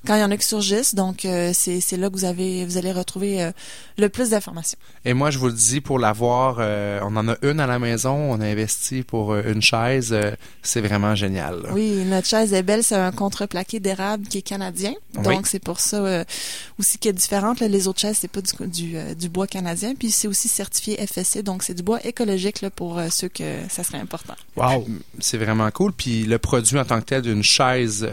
quand il y en a qui surgissent. Donc, c'est là que vous avez vous allez retrouver le plus d'informations. Et moi, je vous le dis, pour l'avoir, on en a une à la maison, on a investi pour une chaise, c'est vraiment génial. Là. Oui, notre chaise est belle. C'est un contreplaqué d'érable qui est canadien. Oui. Donc, c'est pour ça euh, aussi qu'elle est différente. là. Les autres chaises, c'est pas du, du, euh, du bois canadien. Puis, c'est aussi certifié FSC. Donc, c'est du bois écologique là, pour euh, ceux que ça serait important. Wow. C'est vraiment cool. Puis le produit en tant que tel d'une chaise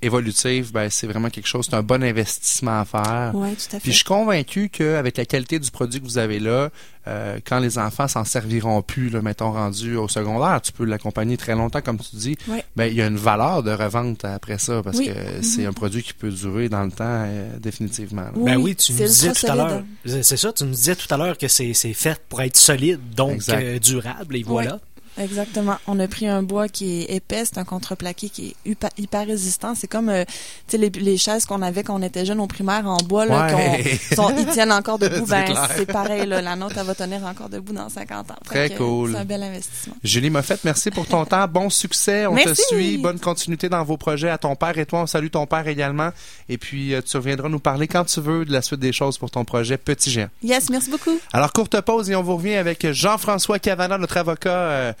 évolutive, ben, c'est vraiment quelque chose, c'est un bon investissement à faire. Oui, tout à fait. Puis je suis convaincu qu'avec la qualité du produit que vous avez là, euh, quand les enfants s'en serviront plus, là, mettons rendu au secondaire, tu peux l'accompagner très longtemps, comme tu dis. Ouais. Ben il y a une valeur de revente après ça parce Oui. que c'est un produit qui peut durer dans le temps euh, définitivement. là. Ben oui, tu c'est nous disais tout à l'heure. C'est ça, tu nous disais tout à l'heure que c'est c'est fait pour être solide, donc euh, durable, et voilà. Exactement. On a pris un bois qui est épais, c'est un contreplaqué qui est hyper, hyper résistant. C'est comme euh, tu sais les, les chaises qu'on avait quand on était jeune au primaire en bois là, Ouais. qu'on- ils tiennent encore debout. Ben c'est pareil là, la nôtre elle va tenir encore debout dans 50 ans. Très cool. C'est un bel investissement. Julie Moffett, merci pour ton temps. Bon succès. On te suit. Bonne continuité dans vos projets. À ton père et toi, on salue ton père également. Et puis, euh, tu reviendras nous parler quand tu veux de la suite des choses pour ton projet Petit Géant. Yes, merci beaucoup. Alors, courte pause et on vous revient avec Jean-François Cavana, notre avocat. euh,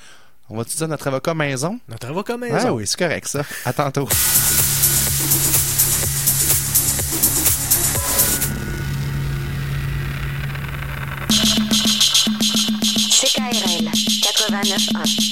on va-tu dire notre avocat maison? Notre avocat maison. Ah oui, c'est correct, ça. À tantôt. CKRL 89.1.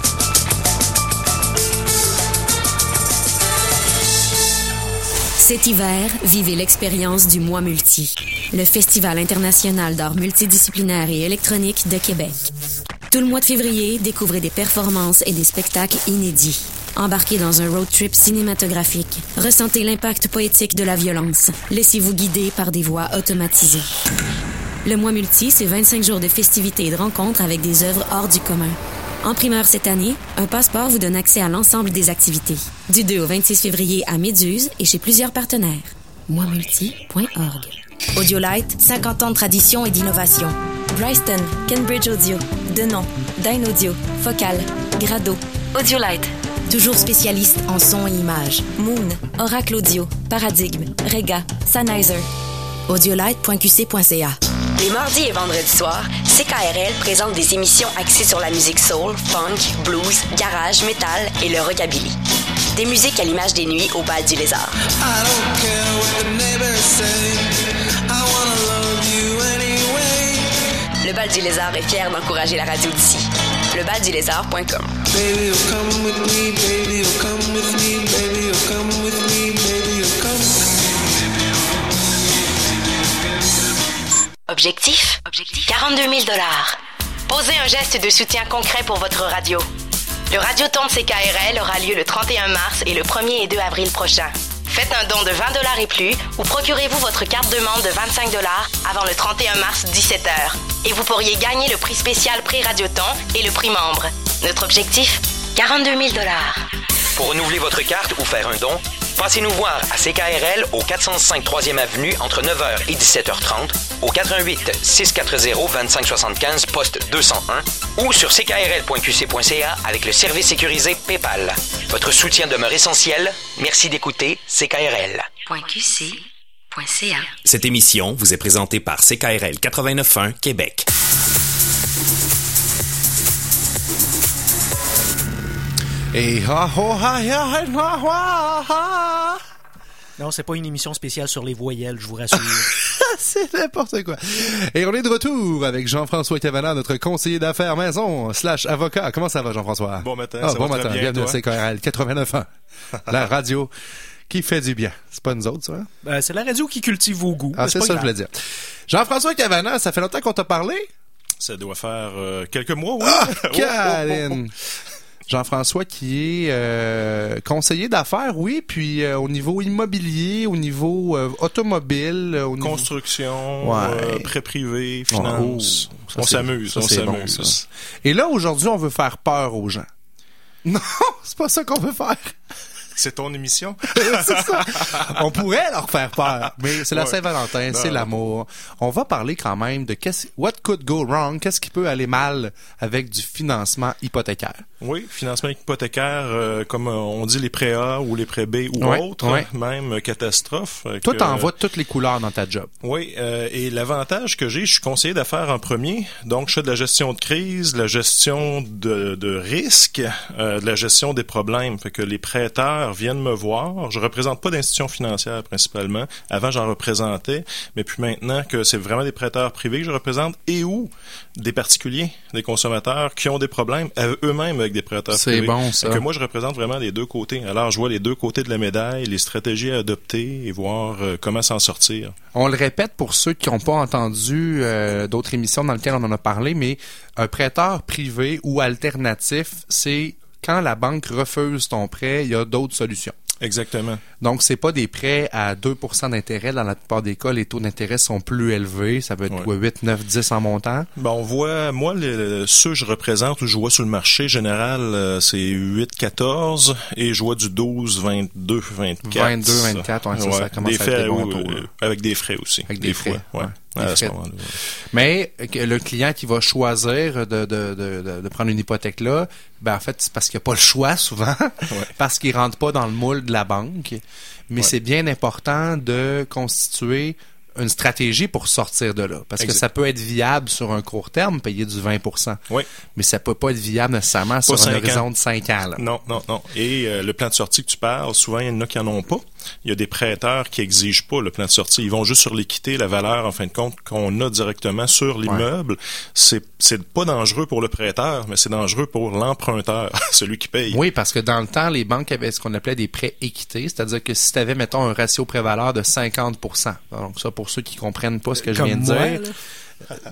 Cet hiver, vivez l'expérience du Mois Multi, le Festival international d'art multidisciplinaire et électronique de Québec. Tout le mois de février, découvrez des performances et des spectacles inédits. Embarquez dans un road trip cinématographique. Ressentez l'impact poétique de la violence. Laissez-vous guider par des voix automatisées. Le mois multi, c'est 25 jours de festivités et de rencontres avec des œuvres hors du commun. En primeur cette année, un passeport vous donne accès à l'ensemble des activités. Du 2 au 26 février à Méduse et chez plusieurs partenaires. moimulti.org. Audiolite, 50 ans de tradition et d'innovation. Bryston, Cambridge Audio, Denon, Dyn Audio, Focal, Grado, Audiolite. Toujours spécialiste en son et images. Moon, Oracle Audio, Paradigme, Rega, Sennheiser. Audiolite.qc.ca. Les mardis et vendredis soirs, CKRL présente des émissions axées sur la musique soul, funk, blues, garage, metal et le rockabilly. Des musiques à l'image des nuits au bal du lézard. Le bal du lézard est fier d'encourager la radio d'ici. Lebaldulézard.com. Objectif? Objectif 42 000 dollars. Posez un geste de soutien concret pour votre radio. Le Radioton de CKRL aura lieu le 31 mars et le 1er et 2 avril prochain. Faites un don de 20 dollars et plus ou procurez-vous votre carte de membre de 25 dollars avant le 31 mars 17h. Et vous pourriez gagner le prix spécial prix Radioton et le prix membre. Notre objectif 42 000 dollars. Pour renouveler votre carte ou faire un don, passez nous voir à CKRL au 405 3e Avenue entre 9h et 17h30, au 88 640 2575 poste 201 ou sur ckrl.qc.ca avec le service sécurisé PayPal. Votre soutien demeure essentiel. Merci d'écouter CKRL. .qc.ca Cette émission vous est présentée par CKRL 89.1 Québec. Et ha ho ha ya ha ha ha ha. Non, c'est pas une émission spéciale sur les voyelles, je vous rassure. C'est n'importe quoi. Et on est de retour avec Jean-François Cavana, notre conseiller d'affaires maison slash avocat. Comment ça va, Jean-François? Bon matin, Ah, ça bon va matin. très bien, Bienvenue à toi? CKRL 89.1. La radio qui fait du bien. C'est pas nous autres, ça? hein? Ben, c'est la radio qui cultive vos goûts. Ah, c'est ça que je grave. voulais dire. Jean-François Cavana, ça fait longtemps qu'on t'a parlé? Ça doit faire euh, quelques mois, oui. Ah, Oh, oh, oh, Caroline! Jean-François qui est euh, conseiller d'affaires, oui, puis euh, au niveau immobilier, au niveau euh, automobile, au niveau... Construction, Ouais. euh, prêt privé, finance. Oh, ça, on s'amuse, on bon, s'amuse. Et là, aujourd'hui, on veut faire peur aux gens. Non, c'est pas ça qu'on veut faire. C'est ton émission? c'est ça. On pourrait leur faire peur, mais c'est la Ouais. Saint-Valentin, c'est l'amour. On va parler quand même de qu'est-ce what could go wrong, qu'est-ce qui peut aller mal avec du financement hypothécaire? Oui, financement hypothécaire, euh, comme euh, on dit les prêts A ou les prêts B ou Ouais, autres, ouais. même catastrophe. euh, Toi, que- t'en vois toutes les couleurs dans ta job. Oui, euh, et l'avantage que j'ai, je suis conseiller d'affaires en premier, donc je fais de la gestion de crise, de la gestion de, euh, de la gestion des problèmes. Fait que les prêteurs viennent me voir. Je représente pas d'institutions financières principalement. Avant, j'en représentais, mais puis maintenant que c'est vraiment des prêteurs privés que je représente et ou des particuliers, des consommateurs qui ont des problèmes eux-mêmes avec des prêteurs C'est privés. bon, ça. Fait que moi, je représente vraiment les deux côtés. Alors, je vois les deux côtés de la médaille, les stratégies à adopter et voir euh, comment s'en sortir. On le répète pour ceux qui n'ont pas entendu euh, d'autres émissions dans lesquelles on en a parlé, mais un prêteur privé ou alternatif, c'est quand la banque refuse ton prêt, il y a d'autres solutions. Exactement. Donc, c'est pas des prêts à 2% d'intérêt. Dans la plupart des cas, les taux d'intérêt sont plus élevés. Ça peut être Ouais. quoi, 8, 9, 10 en montant. Ben, on voit, moi, le- ceux que je représente ou je vois sur le marché général, euh, c'est 8, 14 et je vois du 12, 22, 24. 22, 24, ouais, ça, ça commence des à être frais, des bons oui, taux, euh, avec des frais aussi. Avec des frais, fois, ouais. À ce moment-là. Mais le client qui va choisir de, de, de, de, prendre une hypothèque là, ben en fait, c'est parce qu'il n'y a pas le choix souvent, parce qu'il rentre pas dans le moule de la banque. Mais Ouais. c'est bien important de constituer une stratégie pour sortir de là. Parce que ça peut être viable sur un court terme, payer du 20 Oui. mais ça peut pas être viable nécessairement sur un horizon ans. de 5 ans. Là. Non, non, non. Et euh, le plan de sortie que tu parles, souvent, il y en a qui en ont pas. Il y a des prêteurs qui exigent pas le plan de sortie. Ils vont juste sur l'équité, la valeur, en fin de compte, qu'on a directement sur l'immeuble. C'est, c'est pas dangereux pour le prêteur, mais c'est dangereux pour l'emprunteur, celui qui paye. Oui, parce que dans le temps, les banques avaient ce qu'on appelait des prêts équités, c'est-à-dire que si tu avais, mettons, un ratio pré-valeur de 50% donc ça, pour ceux qui comprennent pas ce que je viens de moi, dire, là.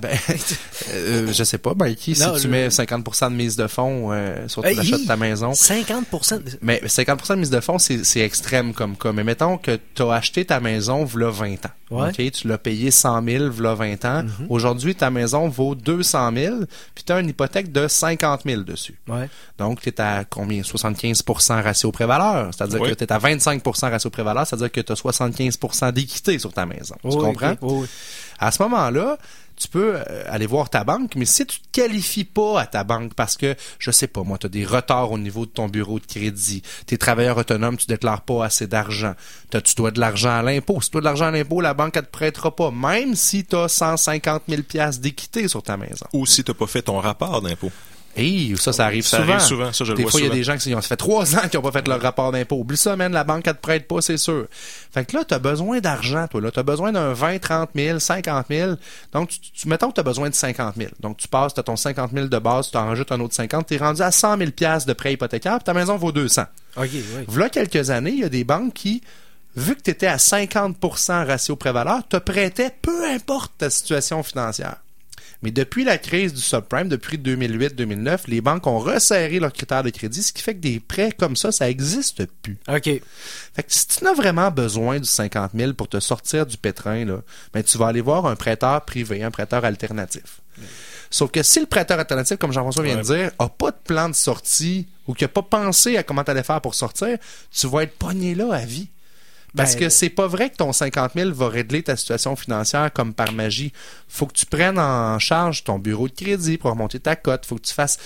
Ben, euh, je sais pas, Mikey, si Non, tu mets 50% de mise de fonds euh, sur Hey, l'achat de ta maison. 50%. de- Mais 50% de mise de fonds, c'est c'est extrême comme cas. Mais mettons que tu as acheté ta maison v'là 20 ans. Ouais. Tu l'as payé 100 000 v'là 20 ans. Aujourd'hui, ta maison vaut 200 000 puis tu as une hypothèque de 50 000 dessus. Ouais. Donc, tu es à combien? 75% ratio pré-valeur. C'est-à-dire que tu es à 25% ratio pré-valeur. C'est-à-dire que tu as 75% d'équité sur ta maison. tu comprends? oui. À ce moment-là, tu peux euh, aller voir ta banque, mais si tu te qualifies pas à ta banque parce que, je sais pas, moi, tu as des retards au niveau de ton bureau de crédit, tu es travailleur autonome, tu déclares pas assez d'argent, tu dois de l'argent à l'impôt. Si tu dois de l'argent à l'impôt, la banque, elle te prêtera pas, même si tu as 150 000 piastres d'équité sur ta maison. Ou si t'as pas fait ton rapport d'impôt. Et ça, ça arrive Ça souvent. arrive souvent, ça, je le Des vois fois, il y a des gens qui ont ça fait trois ans qu'ils n'ont pas fait leur rapport d'impôt. Oublie ça, man, la banque, elle te prête pas, c'est sûr. Fait que là, tu as besoin d'argent, toi, là. Tu as besoin d'un 20, 30 000, 50 000. Donc, tu, tu- mettons que tu as besoin de 50 000. Donc, tu passes, tu as ton 50 000 de base, tu en rajoutes un autre 50, tu es rendu à 100 000 piastres de prêt hypothécaire, puis ta maison vaut 200. OK, oui. Voilà quelques années, il y a des banques qui, vu que tu étais à 50% ratio prévaleur, te prêtaient peu importe ta situation financière. Mais depuis la crise du subprime, depuis 2008-2009, les banques ont resserré leurs critères de crédit, ce qui fait que des prêts comme ça, ça n'existe plus. OK. Fait que si tu n'as vraiment besoin du 50 000 pour te sortir du pétrin, là, ben, tu vas aller voir un prêteur privé, un prêteur alternatif. Sauf que si le prêteur alternatif, comme Jean-François vient de dire, a pas de plan de sortie ou qu'il n'a pas pensé à comment tu allais faire pour sortir, tu vas être pogné là à vie. Parce Ben, que c'est pas vrai que ton 50 000 va régler ta situation financière comme par magie. Faut que tu prennes en charge ton bureau de crédit pour remonter ta cote. Faut que tu fasses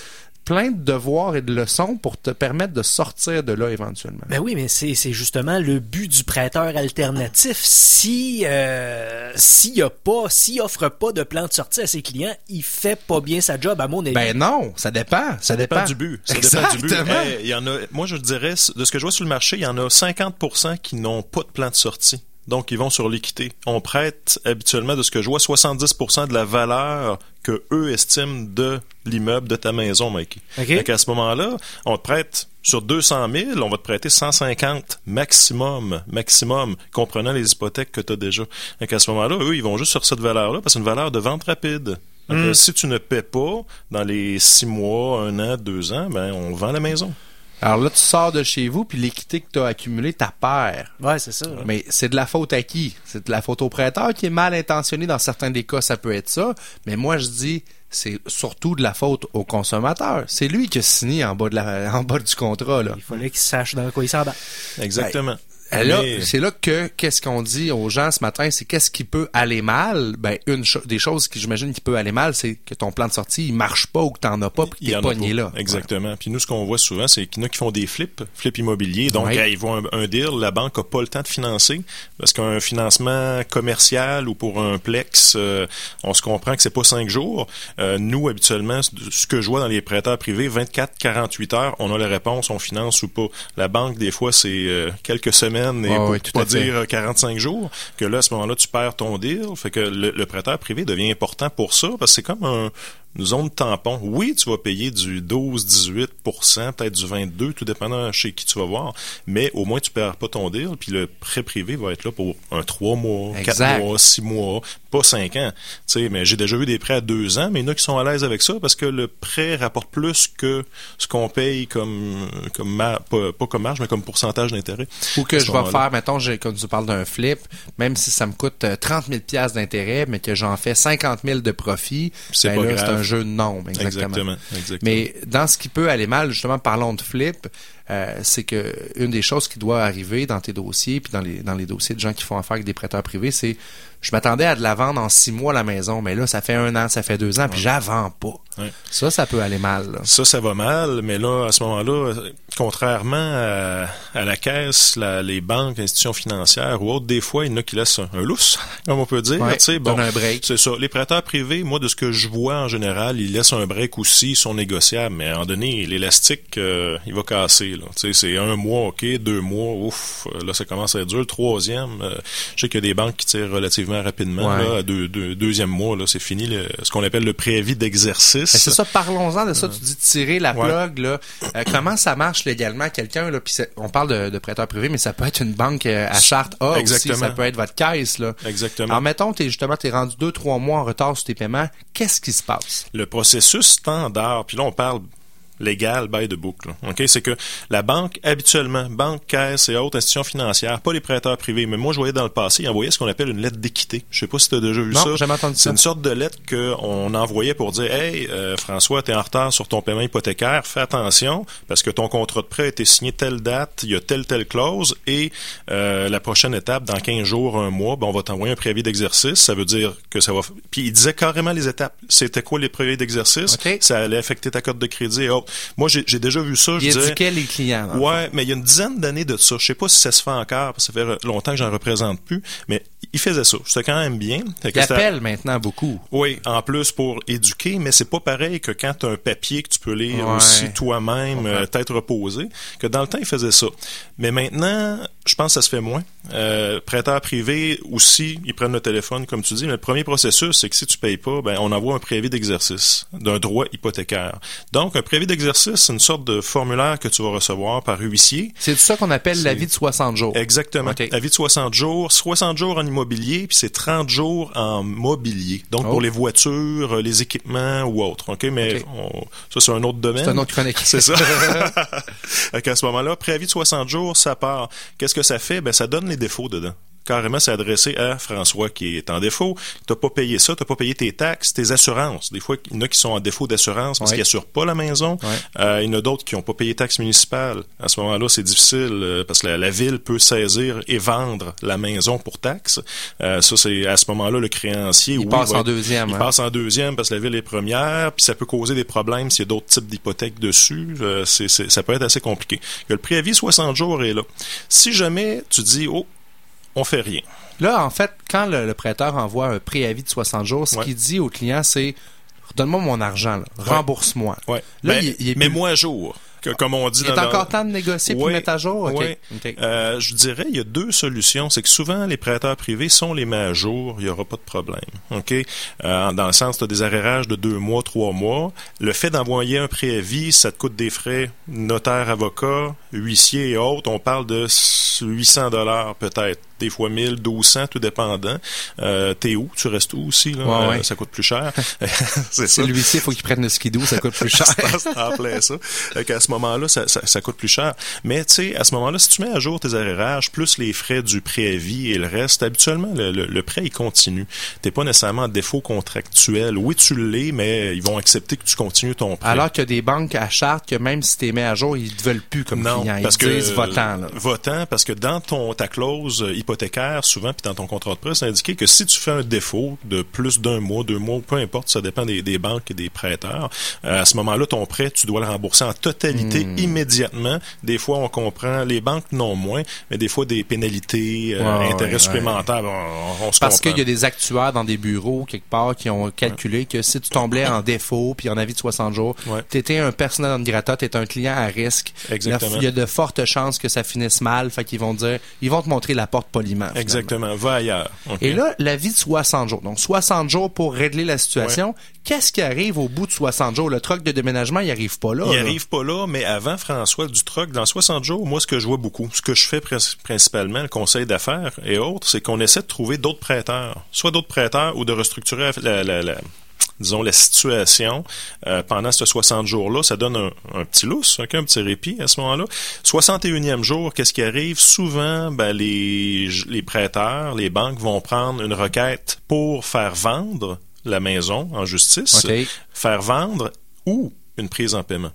plein de devoirs et de leçons pour te permettre de sortir de là éventuellement. Ben oui, mais c'est c'est justement le but du prêteur alternatif. Si euh, s'il y a pas, s'il offre pas de plan de sortie à ses clients, il fait pas bien sa job à mon avis. Ben non, ça dépend. Ça, Ça dépend du but. Ça dépend du but. Exactement. Eh, il y en a, moi, je dirais, de ce que je vois sur le marché, il y en a 50% qui n'ont pas de plan de sortie. Donc, ils vont sur l'équité. On prête habituellement, de ce que je vois, 70% de la valeur que eux estiment de l'immeuble de ta maison, Mikey. OK. Fait qu'à ce moment-là, on te prête sur 200 000, on va te prêter 150 maximum, maximum, comprenant les hypothèques que tu as déjà. Fait qu'à ce moment-là, eux, ils vont juste sur cette valeur-là parce que c'est une valeur de vente rapide. Que Si tu ne paies pas dans les six mois, un an, deux ans, ben on vend la maison. Alors là, tu sors de chez vous, puis l'équité que tu as accumulée, ta perds. Ouais, c'est ça. Mais c'est de la faute à qui? C'est de la faute au prêteur qui est mal intentionné. Dans certains des cas, ça peut être ça. Mais moi, je dis, c'est surtout de la faute au consommateur. C'est lui qui a signé en bas, de la, en bas du contrat. Là. Il fallait qu'il sache dans quoi il s'en bat. Exactement. Là, Mais- c'est là que qu'est-ce qu'on dit aux gens ce matin, c'est qu'est-ce qui peut aller mal? Ben une cho- des choses qui j'imagine qui peut aller mal, c'est que ton plan de sortie il marche pas ou que t'en as pas, puis t'es pogné là. Exactement. Puis nous, ce qu'on voit souvent, c'est qu'il y en a qui font des flips, flips immobiliers. Donc, Ouais. hey, ils voient un, un deal, la banque a pas le temps de financer parce qu'un financement commercial ou pour un plex, euh, on se comprend que c'est pas cinq jours. Euh, nous, habituellement, ce que je vois dans les prêteurs privés, 24-48 heures, on a la réponse, on finance ou pas. La banque, des fois, c'est euh, quelques semaines et Ouais, pour pas dire euh, 45 jours, que là, à ce moment-là, tu perds ton deal. Fait que le, le prêteur privé devient important pour ça, parce que c'est comme un, zone tampon. Oui, tu vas payer du 12-18% peut-être du 22 tout dépendant chez qui tu vas voir, mais au moins, tu perds pas ton deal, puis le prêt privé va être là pour un 3 mois, 4 Exact. mois, 6 mois, pas 5 ans. Tu sais, mais j'ai déjà vu des prêts à 2 ans, mais il y en a qui sont à l'aise avec ça, parce que le prêt rapporte plus que ce qu'on paye comme, comme mar- pas, pas comme marge, mais comme pourcentage d'intérêt. Ou que je vais faire, mettons, j'ai- comme tu parles d'un flip, même si ça me coûte euh, 30 000 piastres d'intérêt, mais que j'en fais 50 000 de profit, C'est ben pas là, grave. Jeu de. Exactement, exactement. Mais dans ce qui peut aller mal, justement, parlons de flip, euh, c'est que une des choses qui doit arriver dans tes dossiers, puis dans les, dans les dossiers de gens qui font affaire avec des prêteurs privés, c'est je m'attendais à de la vendre en six mois la maison, mais là, ça fait un an, ça fait deux ans, puis vends pas. Ouais. Ça, ça peut aller mal. là. Ça, ça va mal, mais là, à ce moment-là, contrairement à, à la caisse, la- les banques, institutions financières ou autres, des fois, il y en a qui laissent un, un lousse, comme on peut dire. Ouais, tu sais, bon, un break. C'est ça. Les prêteurs privés, moi, de ce que je vois en général, ils laissent un break aussi, ils sont négociables, mais à un moment donné, l'élastique, euh, il va casser. là. Tu sais, c'est un mois, ok, deux mois, ouf, là ça commence à être dur. Le troisième, euh, je sais qu'il y a des banques qui tirent relativement rapidement. Ouais. Là, à deux, deux- deuxième mois, là, c'est fini le- ce qu'on appelle le préavis d'exercice. C'est ça, parlons-en de ça. Tu dis tirer la Ouais. plug, là. Euh, comment ça marche légalement, quelqu'un, là? Puis on parle de, de prêteur privé, mais ça peut être une banque euh, à charte A Exactement. aussi. Ça peut être votre caisse, là. Exactement. Alors, mettons, t'es justement, t'es rendu deux, trois mois en retard sur tes paiements. Qu'est-ce qui se passe? le processus standard, puis là on parle légal by the book. là. OK, c'est que la banque habituellement, banque, caisse et autres institutions financières, pas les prêteurs privés, mais moi je voyais dans le passé, ils envoyaient ce qu'on appelle une lettre d'équité. Je sais pas si tu as déjà vu Non, ça. j'ai jamais entendu C'est ça. une sorte de lettre qu'on envoyait pour dire "Hey euh, François, tu es en retard sur ton paiement hypothécaire, fais attention parce que ton contrat de prêt a été signé telle date, il y a telle telle clause et euh, la prochaine étape dans 15 jours, un mois, ben, on va t'envoyer un préavis d'exercice, ça veut dire que ça va puis il disait carrément les étapes. C'était quoi les préavis d'exercice? OK. Ça allait affecter ta cote de crédit et autres. Moi j'ai déjà vu ça, Il éduquait les clients. Ouais, mais il y a une dizaine d'années de ça. Je sais pas si ça se fait encore, parce que ça fait longtemps que j'en représente plus, mais il faisait ça. C'était quand même bien. Il appelle maintenant beaucoup. oui, en plus pour éduquer, mais c'est pas pareil que quand tu as un papier que tu peux lire Ouais. aussi toi-même, euh, tête reposée, que dans le temps, ils faisaient ça. Mais maintenant, je pense que ça se fait moins. Euh, prêteurs privés aussi, ils prennent le téléphone, comme tu dis, mais le premier processus, c'est que si tu payes pas, ben, on envoie un préavis d'exercice d'un droit hypothécaire. Donc, un préavis d'exercice, c'est une sorte de formulaire que tu vas recevoir par huissier. C'est ça qu'on appelle C'est- l'avis de 60 jours. Exactement. OK. Avis de 60 jours, 60 jours en immobilier, puis c'est 30 jours en mobilier. Donc Oh. pour les voitures, les équipements ou autres. OK, mais on- ça c'est un autre domaine. C'est un autre chronique. C'est ça. Qu'à ce moment-là, préavis de 60 jours, ça part. Qu'est-ce que ça fait? Ben, ça donne les défauts dedans. Carrément, c'est adressé à François qui est en défaut. T'as pas payé ça, t'as pas payé tes taxes, tes assurances. Des fois, il y en a qui sont en défaut d'assurance parce Ouais. qu'ils assurent pas la maison. Ouais. Euh, il y en a d'autres qui ont pas payé taxes municipales. À ce moment-là, c'est difficile euh, parce que la, la ville peut saisir et vendre la maison pour taxes. Euh, ça, c'est à ce moment-là le créancier. Il oui, passe va en deuxième, Il hein. passe en deuxième parce que la ville est première, puis ça peut causer des problèmes s'il y a d'autres types d'hypothèques dessus. Euh, c'est, c'est- ça peut être assez compliqué. Que le préavis 60 jours est là. Si jamais tu dis oh on fait rien. Là, en fait, quand le, le prêteur envoie un préavis de 60 jours, ce Ouais. qu'il dit au client, c'est donne-moi mon argent, là. rembourse-moi. Ouais. Là, Ben, il, il est mais plus- moi à jour. Que- comme on dit il est dans- encore temps de négocier Oui, mettre à jour? Euh, je dirais, il y a deux solutions. C'est que souvent, les prêteurs privés sont les met à jour. Il n'y aura pas de problème. OK? Euh, dans le sens, tu as des arrérages de deux mois, trois mois. Le fait d'envoyer un préavis, ça te coûte des frais notaire, avocat, huissier et autres. On parle de 800 dollars peut-être. Des fois 1000, 1200, tout dépendant. Euh, T'es où? Tu restes où aussi? Là? Ouais, Euh. Ça coûte plus cher. c'est ça. l'huissier, il faut qu'il prenne le skidoo, ça coûte plus cher. C'est en plein ça. Fait qu'à ce moment-là, ça, ça, ça coûte plus cher. Mais tu sais, à ce moment-là, si tu mets à jour tes arrérages, plus les frais du préavis et le reste, habituellement, le, le, le prêt, il continue. T'es pas nécessairement en défaut contractuel. Oui, tu l'es, mais ils vont accepter que tu continues ton prêt. Alors qu'il y a des banques à charte que même si tu les mets à jour, ils te veulent plus comme non, client. Ils parce que disent votant. Là. votant parce que dans ton ta clause hypothécaire souvent puis dans ton contrat de prêt c'est indiqué que si tu fais un défaut de plus d'un mois, deux mois, peu importe, ça dépend des, des banques et des prêteurs. euh, à ce moment-là, ton prêt, tu dois le rembourser en totalité Hmm. immédiatement. Des fois, on comprend les banques non moins, mais des fois des pénalités, euh, Ouais, intérêts ouais, supplémentaires, on, on se Parce qu'il y a des actuaires dans des bureaux quelque part qui ont calculé que si tu tombais en défaut puis en avis de 60 jours, tu étais un personnel grata, tu un client à risque. Exactement. Il y a de fortes chances que ça finisse mal, fait qu'ils vont dire ils vont te montrer la porte Exactement, va ailleurs. Et là, l'avis de 60 jours. Donc 60 jours pour régler la situation. Qu'est-ce qui arrive au bout de 60 jours? Le troc de déménagement, il arrive pas là. Il là. arrive pas là, mais avant François du troc, dans 60 jours, moi ce que je vois beaucoup, ce que je fais prin- principalement, le conseil d'affaires et autres, c'est qu'on essaie de trouver d'autres prêteurs, soit d'autres prêteurs ou de restructurer la, la- la- disons la situation euh, pendant ce 60 jours-là, ça donne un, un petit lousse, un petit répit à ce moment-là. 61e jour, qu'est-ce qui arrive? Souvent, ben, les, les prêteurs, les banques vont prendre une requête pour faire vendre la maison en justice, faire vendre ou une prise en paiement.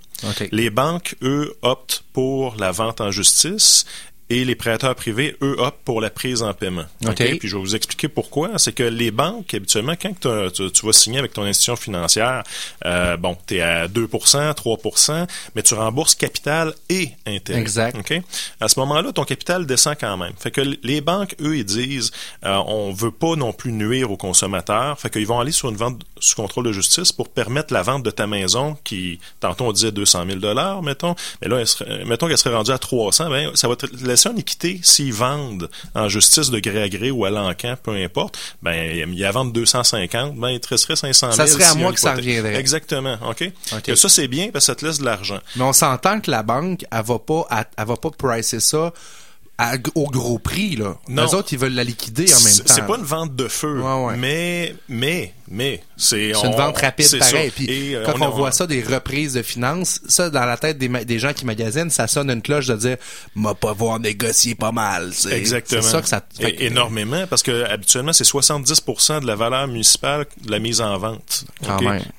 Les banques, eux, optent pour la vente en justice et les prêteurs privés, eux, optent pour la prise en paiement. OK. OK? Puis je vais vous expliquer pourquoi. C'est que les banques, habituellement, quand tu, vas signer avec ton institution financière, euh, bon, tu es à 2% 3% mais tu rembourses capital et intérêt. Exact. OK? À ce moment-là, ton capital descend quand même. Fait que les banques, eux, ils disent, euh, on veut pas non plus nuire aux consommateurs. Fait qu'ils vont aller sur une vente sous contrôle de justice pour permettre la vente de ta maison qui, tantôt on disait 200 000 dollars, mettons, mais là, elle serait- mettons qu'elle serait rendue à 300, ben, ça va te laisser en équité s'ils vendent en justice de gré à gré ou à l'encan, peu importe, ben, il y a vente 250, ben, il te resterait 500 000. Ça serait à moi que ça reviendrait. Exactement, OK? Ça, c'est bien parce que ça te laisse de l'argent. Mais on s'entend que la banque, elle va pas, elle, elle va pas pricer ça à- au gros prix, là. Non. Les autres, ils veulent la liquider en même temps. C'est pas une vente de feu, Ouais, ouais. mais, mais, mais, c'est... Une vente rapide pareil. Puis Et, euh, quand on, voit ça des reprises de finances, ça dans la tête des, gens qui magasinent, ça sonne une cloche de dire m'a pas voir négocier pas mal. c'est- Exactement. C'est ça que ça fait que- énormément parce que habituellement c'est 70% de la valeur municipale de la mise en vente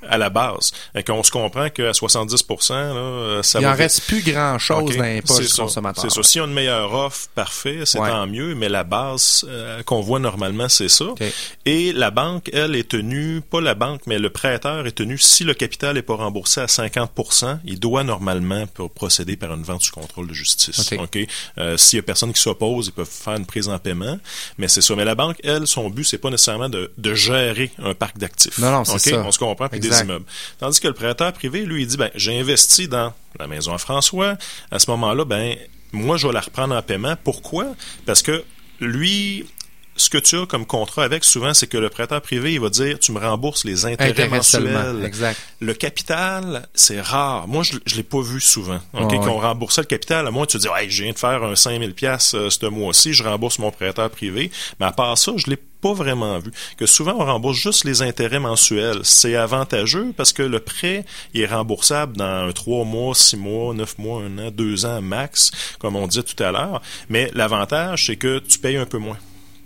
à la base. Et qu'on se comprend qu'à 70% là, ça Il en reste plus grand chose OK. dans les poches C'est du ça. consommateur. C'est ça. Si on a une meilleure offre, parfait, c'est Ouais. tant mieux, mais la base euh, qu'on voit normalement, c'est ça. Et la banque, elle, est tenue, pas la banque, mais le prêteur est tenu, si le capital n'est pas remboursé à 50% il doit normalement pour procéder par une vente sous contrôle de justice. OK. OK? Euh, S'il y a personne qui s'oppose, ils peuvent faire une prise en paiement, mais c'est ça. Mais la banque, elle, son but, c'est pas nécessairement de, de gérer un parc d'actifs. Non, non, c'est OK? ça. On se comprend, puis des immeubles. Tandis que le prêteur privé, lui, il dit, ben, j'ai investi dans la maison à François. À ce moment-là, ben, moi, je vais la reprendre en paiement. Pourquoi? Parce que lui, ce que tu as comme contrat avec, souvent, c'est que le prêteur privé, il va dire, tu me rembourses les intérêts mensuels. Exact. Le capital, c'est rare. Moi, je, je l'ai pas vu souvent. OK, Ouais, qu'on ouais. remboursait le capital. À moi, tu te dis, ouais, je viens de faire un 5000 pièces ce mois-ci, je rembourse mon prêteur privé. Mais à part ça, je l'ai pas vraiment vu. Que souvent, on rembourse juste les intérêts mensuels. C'est avantageux parce que le prêt, il est remboursable dans un 3 mois, 6 mois, 9 mois, 1 an, 2 ans max, comme on disait tout à l'heure. Mais l'avantage, c'est que tu payes un peu moins.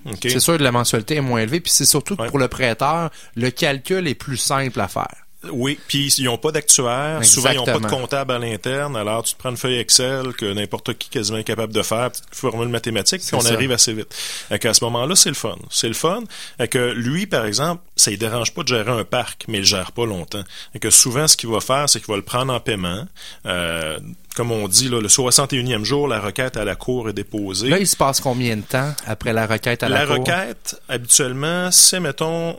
OK? C'est sûr que la mensualité est moins élevée, puis c'est surtout Ouais. pour le prêteur, le calcul est plus simple à faire. Oui, puis ils n'ont pas d'actuaire, souvent ils n'ont pas de comptable à l'interne, alors tu te prends une feuille Excel que n'importe qui quasiment est capable de faire, petite formule mathématique, puis on ça. arrive assez vite. Fait qu'à ce moment-là, c'est le fun. C'est le fun. Fait que lui, par exemple, ça ne dérange pas de gérer un parc, mais il le gère pas longtemps. Fait que souvent, ce qu'il va faire, c'est qu'il va le prendre en paiement. Euh, comme on dit, là, le 61e jour, la requête à la cour est déposée. Là, il se passe combien de temps après la requête à la, La cour? requête, habituellement, c'est, mettons,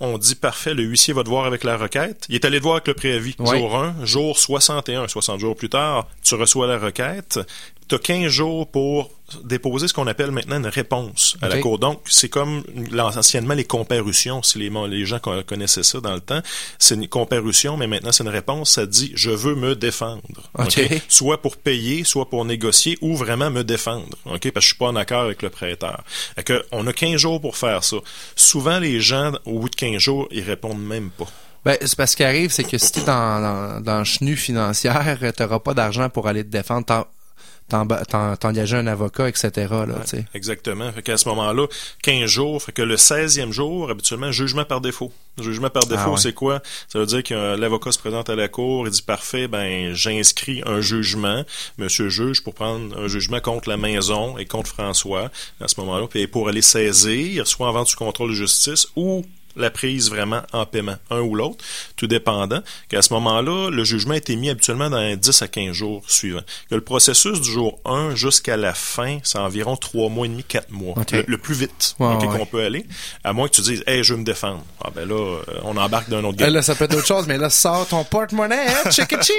on dit parfait, le huissier va te voir avec la requête. Il est allé te voir avec le préavis. Ouais. Jour 1, jour 61, 60 jours plus tard, tu reçois la requête. Tu as 15 jours pour déposer ce qu'on appelle maintenant une réponse à la cour. Donc, c'est comme anciennement les comparutions, si les, les gens con- connaissaient ça dans le temps. C'est une comparution, mais maintenant c'est une réponse. Ça dit « je veux me défendre soit pour payer, soit pour négocier ou vraiment me défendre, ok, parce que je suis pas en accord avec le prêteur. Fait que on a 15 jours pour faire ça. Souvent, les gens, au bout de 15 jours, ils répondent même pas. Ben, c'est parce ce qui arrive, c'est que si tu es dans, dans, dans le chenu financière, tu n'auras pas d'argent pour aller te défendre, t'en- t'en- t'en- t'engager un avocat, etc. Là. Exactement. Fait qu'à ce moment-là, 15 jours, fait que le 16e jour, habituellement, jugement par défaut. Jugement par défaut, Ah ouais. c'est quoi? Ça veut dire que euh, l'avocat se présente à la cour, il dit parfait, ben j'inscris un jugement, monsieur juge, pour prendre un jugement contre la maison et contre François à ce moment-là, puis pour aller saisir, soit en vente sous contrôle de justice ou la prise vraiment en paiement, un ou l'autre, tout dépendant, qu'à ce moment-là, le jugement a été mis habituellement dans les 10 à 15 jours suivants. Que le processus du jour 1 jusqu'à la fin, c'est environ 3 mois et demi, 4 mois. Le, le plus vite ouais. qu'on peut aller, à moins que tu dises, hey, je veux me défendre. Ah ben là, euh, on embarque d'un autre game. là, ça peut être autre chose, mais là, sors ton porte-monnaie, hein, check it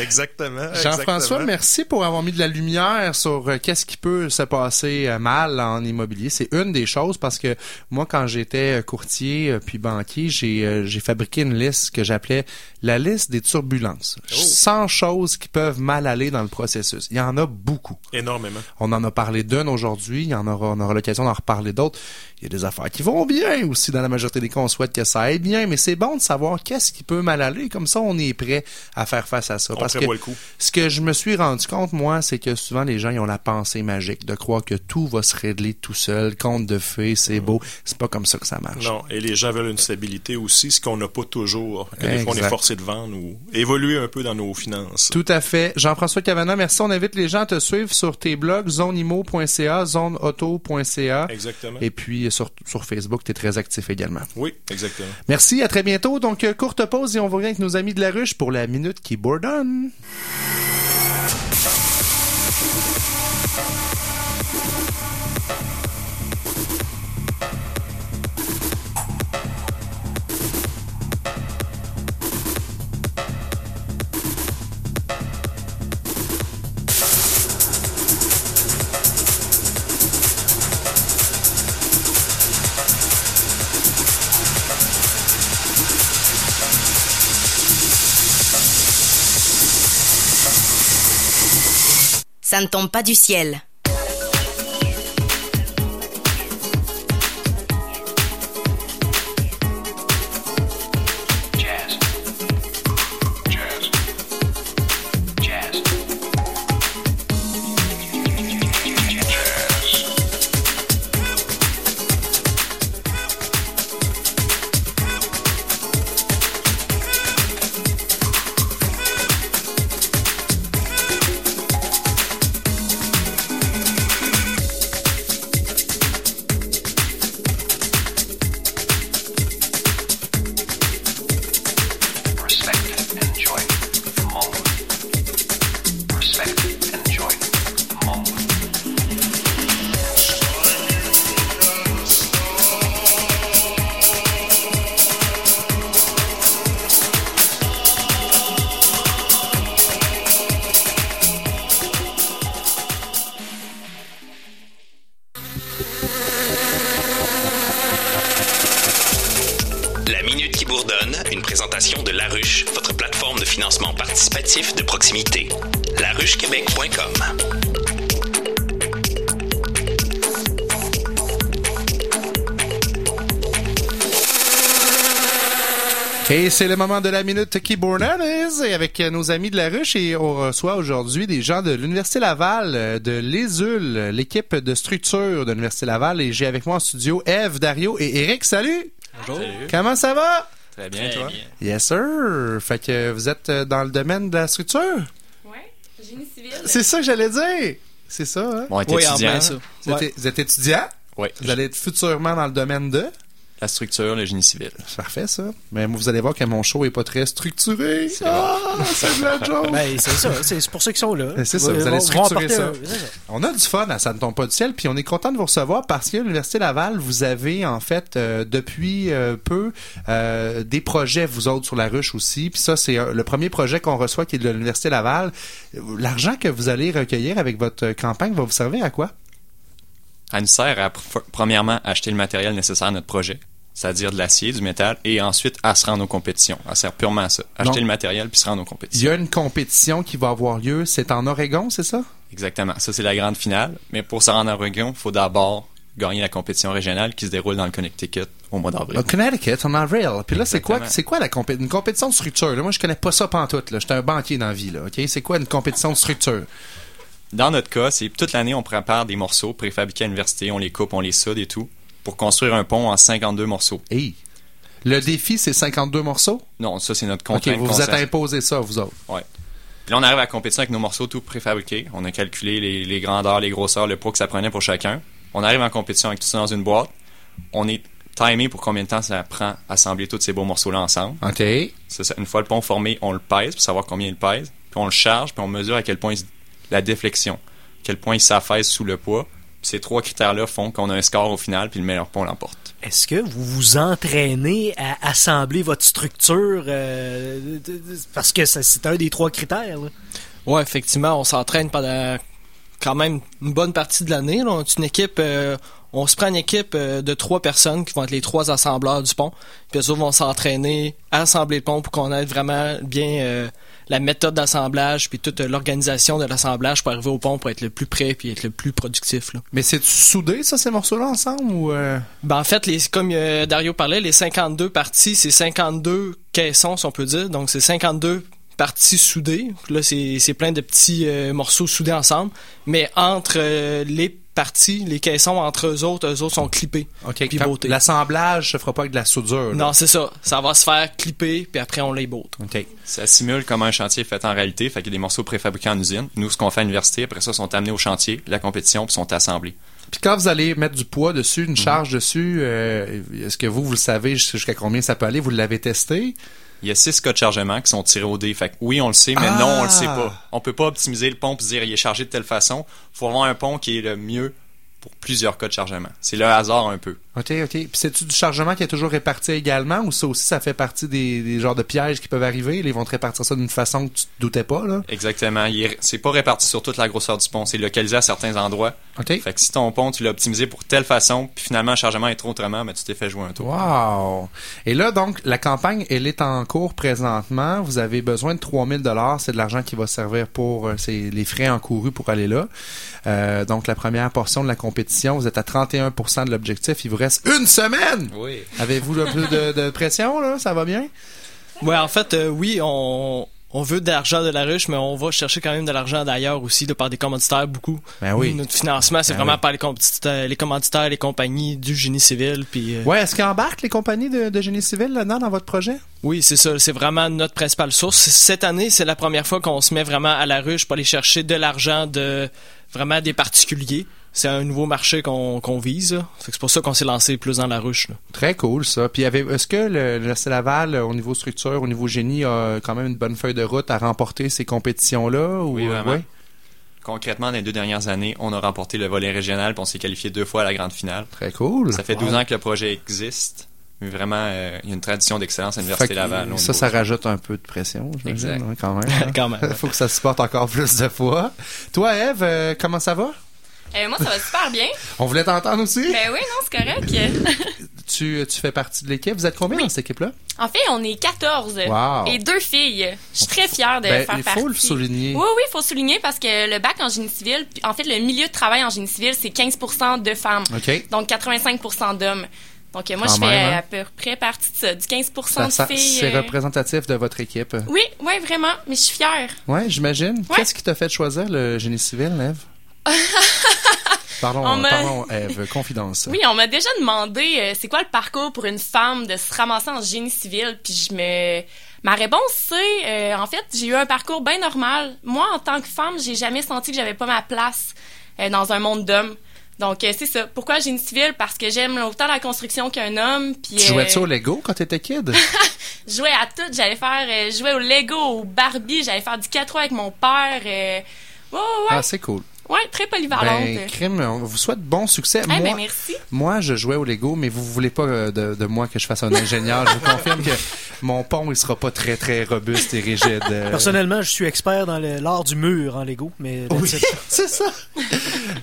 exactement. Jean-François, merci pour avoir mis de la lumière sur euh, qu'est-ce qui peut se passer euh, mal en immobilier. C'est une des choses parce que moi, quand j'étais courtier puis banquier, j'ai euh, j'ai fabriqué une liste que j'appelais la liste des turbulences. 100 choses qui peuvent mal aller dans le processus. Il y en a beaucoup. Énormément. On en a parlé d'une aujourd'hui, il y en aura, on aura l'occasion d'en reparler d'autres. Il y a des affaires qui vont bien aussi dans la majorité des cas, on souhaite que ça aille bien, mais c'est bon de savoir qu'est-ce qui peut mal aller, comme ça on est prêt à faire face à ça. On Parce que prévoit le coup. ce que je me suis rendu compte, moi, c'est que souvent les gens ils ont la pensée magique de croire que tout va se régler tout seul, compte de fées, c'est beau. C'est pas comme ça que ça marche. Non, et les gens veulent une stabilité aussi, ce qu'on n'a pas toujours. Que des fois, on est forcé de vendre ou évoluer un peu dans nos finances. Tout à fait. Jean-François Cavana, merci. On invite les gens à te suivre sur tes blogs zoneimo.ca, zoneauto.ca. Exactement. Et puis sur, sur Facebook, tu es très actif également. Oui, exactement. Merci, à très bientôt. Donc, euh, courte pause et on revient avec nos amis de la ruche pour la minute qui bourdonne. Ça ne tombe pas du ciel. C'est le moment de la minute qui bourdonne et avec nos amis de la ruche et on reçoit aujourd'hui des gens de l'Université Laval, euh, de l'ESUL, l'équipe de structure de l'Université Laval et j'ai avec moi en studio Eve, Dario et Eric. Salut! Bonjour. Comment ça va? Très bien, toi? Yes sir! Fait que vous êtes euh, dans le domaine de la structure? Ouais, génie civil. C'est ça que j'allais dire! C'est ça, hein? Bon, on est Oui, étudiant. ça. Vous, êtes, vous êtes étudiant? Oui. Vous allez être futurement dans le domaine de? La structure, le génie civil. Parfait, ça. Mais vous allez voir que mon show est pas très structuré. Ah, c'est de la joke. Ben, c'est ça. C'est pour ça qu'ils sont là. C'est ça, vous allez structurer ça. un- c'est ça. On a du fun à Ça ne tombe pas du ciel, puis on est content de vous recevoir parce qu'à l'Université Laval, vous avez en fait euh, depuis euh, peu euh, des projets, vous autres, sur la ruche aussi. Puis ça, c'est euh, le premier projet qu'on reçoit qui est de l'Université Laval. L'argent que vous allez recueillir avec votre campagne va vous servir à quoi? Elle nous sert à, pr- premièrement, acheter le matériel nécessaire à notre projet, c'est-à-dire de l'acier, du métal, et ensuite à se rendre aux compétitions. Elle sert purement à ça. Acheter Donc, le matériel puis se rendre aux Il compétitions. y a une compétition qui va avoir lieu. C'est en Oregon, c'est ça? Exactement. Ça, c'est la grande finale. Mais pour se rendre à Oregon, il faut d'abord gagner la compétition régionale qui se déroule dans le Connecticut au mois d'avril. Au Connecticut, en avril. Puis là, c'est quoi, c'est quoi la compé- une compétition de structure? Là, moi, je connais pas ça pantoute. J'étais un banquier dans la vie. Là? C'est quoi une compétition de structure? Dans notre cas, c'est toute l'année, on prépare des morceaux préfabriqués à l'université, on les coupe, on les soude et tout, pour construire un pont en 52 morceaux. Hey. Le défi, c'est 52 morceaux? Non, ça, c'est notre contrainte. vous vous êtes imposé ça, vous autres. Ouais. Puis là, on arrive à la compétition avec nos morceaux tout préfabriqués. On a calculé les, les grandeurs, les grosseurs, le poids que ça prenait pour chacun. On arrive en compétition avec tout ça dans une boîte. On est timé pour combien de temps ça prend à assembler tous ces beaux morceaux-là ensemble. OK. Ça. Une fois le pont formé, on le pèse pour savoir combien il pèse. Puis on le charge, puis on mesure à quel point il la déflexion, quel point il s'affaisse sous le poids. Ces trois critères-là font qu'on a un score au final, puis le meilleur pont l'emporte. Est-ce que vous vous entraînez à assembler votre structure euh, parce que c'est un des trois critères? Ouais, effectivement, on s'entraîne pendant quand même une bonne partie de l'année. On est une équipe, euh, on se prend une équipe euh, de trois personnes qui vont être les trois assembleurs du pont. Puis eux autres vont s'entraîner à assembler le pont pour qu'on ait vraiment bien euh, la méthode d'assemblage puis toute l'organisation de l'assemblage pour arriver au pont pour être le plus près puis être le plus productif. Là. Mais c'est soudé, ça, ces morceaux-là, ensemble? Ou euh, Ben, en fait, les, comme euh, Dario parlait, les 52 parties, c'est 52 caissons, si on peut dire. Donc, c'est 52 parties soudées. Là, c'est c'est plein de petits euh, morceaux soudés ensemble. Mais entre les parties, les caissons entre eux autres, eux autres sont clippés. OK. Beauté. L'assemblage se fera pas avec de la soudure. là. Non, c'est ça. Ça va se faire clipper, puis après on les botte. OK. Ça simule comme un chantier fait en réalité, fait qu'il y a des morceaux préfabriqués en usine. Nous, ce qu'on fait à l'université, après ça, sont amenés au chantier, la compétition, puis sont assemblés. Puis quand vous allez mettre du poids dessus, une charge dessus, euh, est-ce que vous, vous le savez jusqu'à combien ça peut aller? Vous l'avez testé? Il y a six cas de chargement qui sont tirés au dé. Fait que oui, on le sait, mais Ah! non, on le sait pas. On peut pas optimiser le pont et dire il est chargé de telle façon. Faut avoir un pont qui est le mieux pour plusieurs cas de chargement. C'est le hasard un peu. OK, OK. Puis c'est-tu du chargement qui est toujours réparti également ou ça aussi, ça fait partie des, des genres de pièges qui peuvent arriver? Ils vont te répartir ça d'une façon que tu te doutais pas, là? Exactement. Il C'est pas réparti sur toute la grosseur du pont. C'est localisé à certains endroits. OK. Fait que si ton pont, tu l'as optimisé pour telle façon, puis finalement, le chargement est trop autrement, mais tu t'es fait jouer un tour. Wow! Et là, donc, la campagne, elle est en cours présentement. Vous avez besoin de 3000 dollars. C'est de l'argent qui va servir pour euh, c'est les frais encourus pour aller là. Euh, donc, la première portion de la compétition, vous êtes à 31% de l'objectif. Il vous reste une semaine! Oui. Avez-vous le plus de, de pression, là? Ça va bien? Ouais, en fait, euh, oui, on, on veut de l'argent de la ruche, mais on va chercher quand même de l'argent d'ailleurs aussi, de par des commanditaires beaucoup. Ben oui. Notre financement, c'est Ben vraiment oui. par les commanditaires, les commanditaires, les compagnies du génie civil, puis. euh, Ouais, est-ce qu'ils embarquent les compagnies de, de génie civil là-dedans dans votre projet? Oui, c'est ça. C'est vraiment notre principale source. Cette année, c'est la première fois qu'on se met vraiment à la ruche pour aller chercher de l'argent de vraiment des particuliers. C'est un nouveau marché qu'on vise. C'est pour ça qu'on s'est lancé plus dans la ruche. là. Très cool, ça. Puis, est-ce que le, Laval, euh, au niveau structure, au niveau génie, a quand même une bonne feuille de route à remporter ces compétitions-là? Ou, Oui, vraiment. ouais? Concrètement, dans les deux dernières années, on a remporté le volet régional, puis on s'est qualifié deux fois à la grande finale. Très cool. Ça fait Wow. 12 ans que le projet existe. Mais vraiment, euh, il y a une tradition d'excellence à l'Université Laval. ça, ça rajoute un peu de pression, j'imagine, Exact. hein, quand même. hein. Quand même. Faut que ça se porte encore plus de fois. Toi, Eve, euh, comment ça va? Euh, moi, ça va super bien. On voulait t'entendre aussi? Ben oui, non, c'est correct. Tu, tu fais partie de l'équipe. Vous êtes combien dans cette équipe-là? En fait, on est 14 Wow. et deux filles. Je suis très fière de Ben, faire il partie. faut le souligner. Oui, oui, il faut souligner parce que le bac en génie civil, en fait, le milieu de travail en génie civil, c'est 15% de femmes. OK. Donc 85% d'hommes. Donc moi, Quand je fais hein? à peu près partie de ça, du 15 Ça- de ça- filles. C'est euh, représentatif de votre équipe. Oui, oui, vraiment, mais je suis fière. Ouais, j'imagine. Ouais. Qu'est-ce qui t'a fait choisir le génie civil, Eve? Pardon, On pardon, Eve, confidence. Oui, on m'a déjà demandé euh, c'est quoi le parcours pour une femme de se ramasser en génie civil, puis je me ma réponse c'est euh, en fait, j'ai eu un parcours bien normal. Moi en tant que femme, j'ai jamais senti que j'avais pas ma place euh, dans un monde d'hommes. Donc euh, c'est ça. Pourquoi génie civil? Parce que j'aime autant la construction qu'un homme, puis Tu jouais euh, ça au Lego quand t'étais kid? je jouais à tout, j'allais faire euh, jouais au Lego, au Barbie, j'allais faire du 4 avec mon père ouais. Ah, c'est cool. Ouais, très polyvalente. Ben, crime, on vous souhaite bon succès. Eh moi, ben, merci. moi, je jouais au Lego, mais vous voulez pas euh, de, de moi que je fasse un ingénieur. je vous confirme que mon pont, il sera pas très, très robuste et rigide. Euh, Personnellement, je suis expert dans l'art du mur en Lego, mais Oui, c'est ça.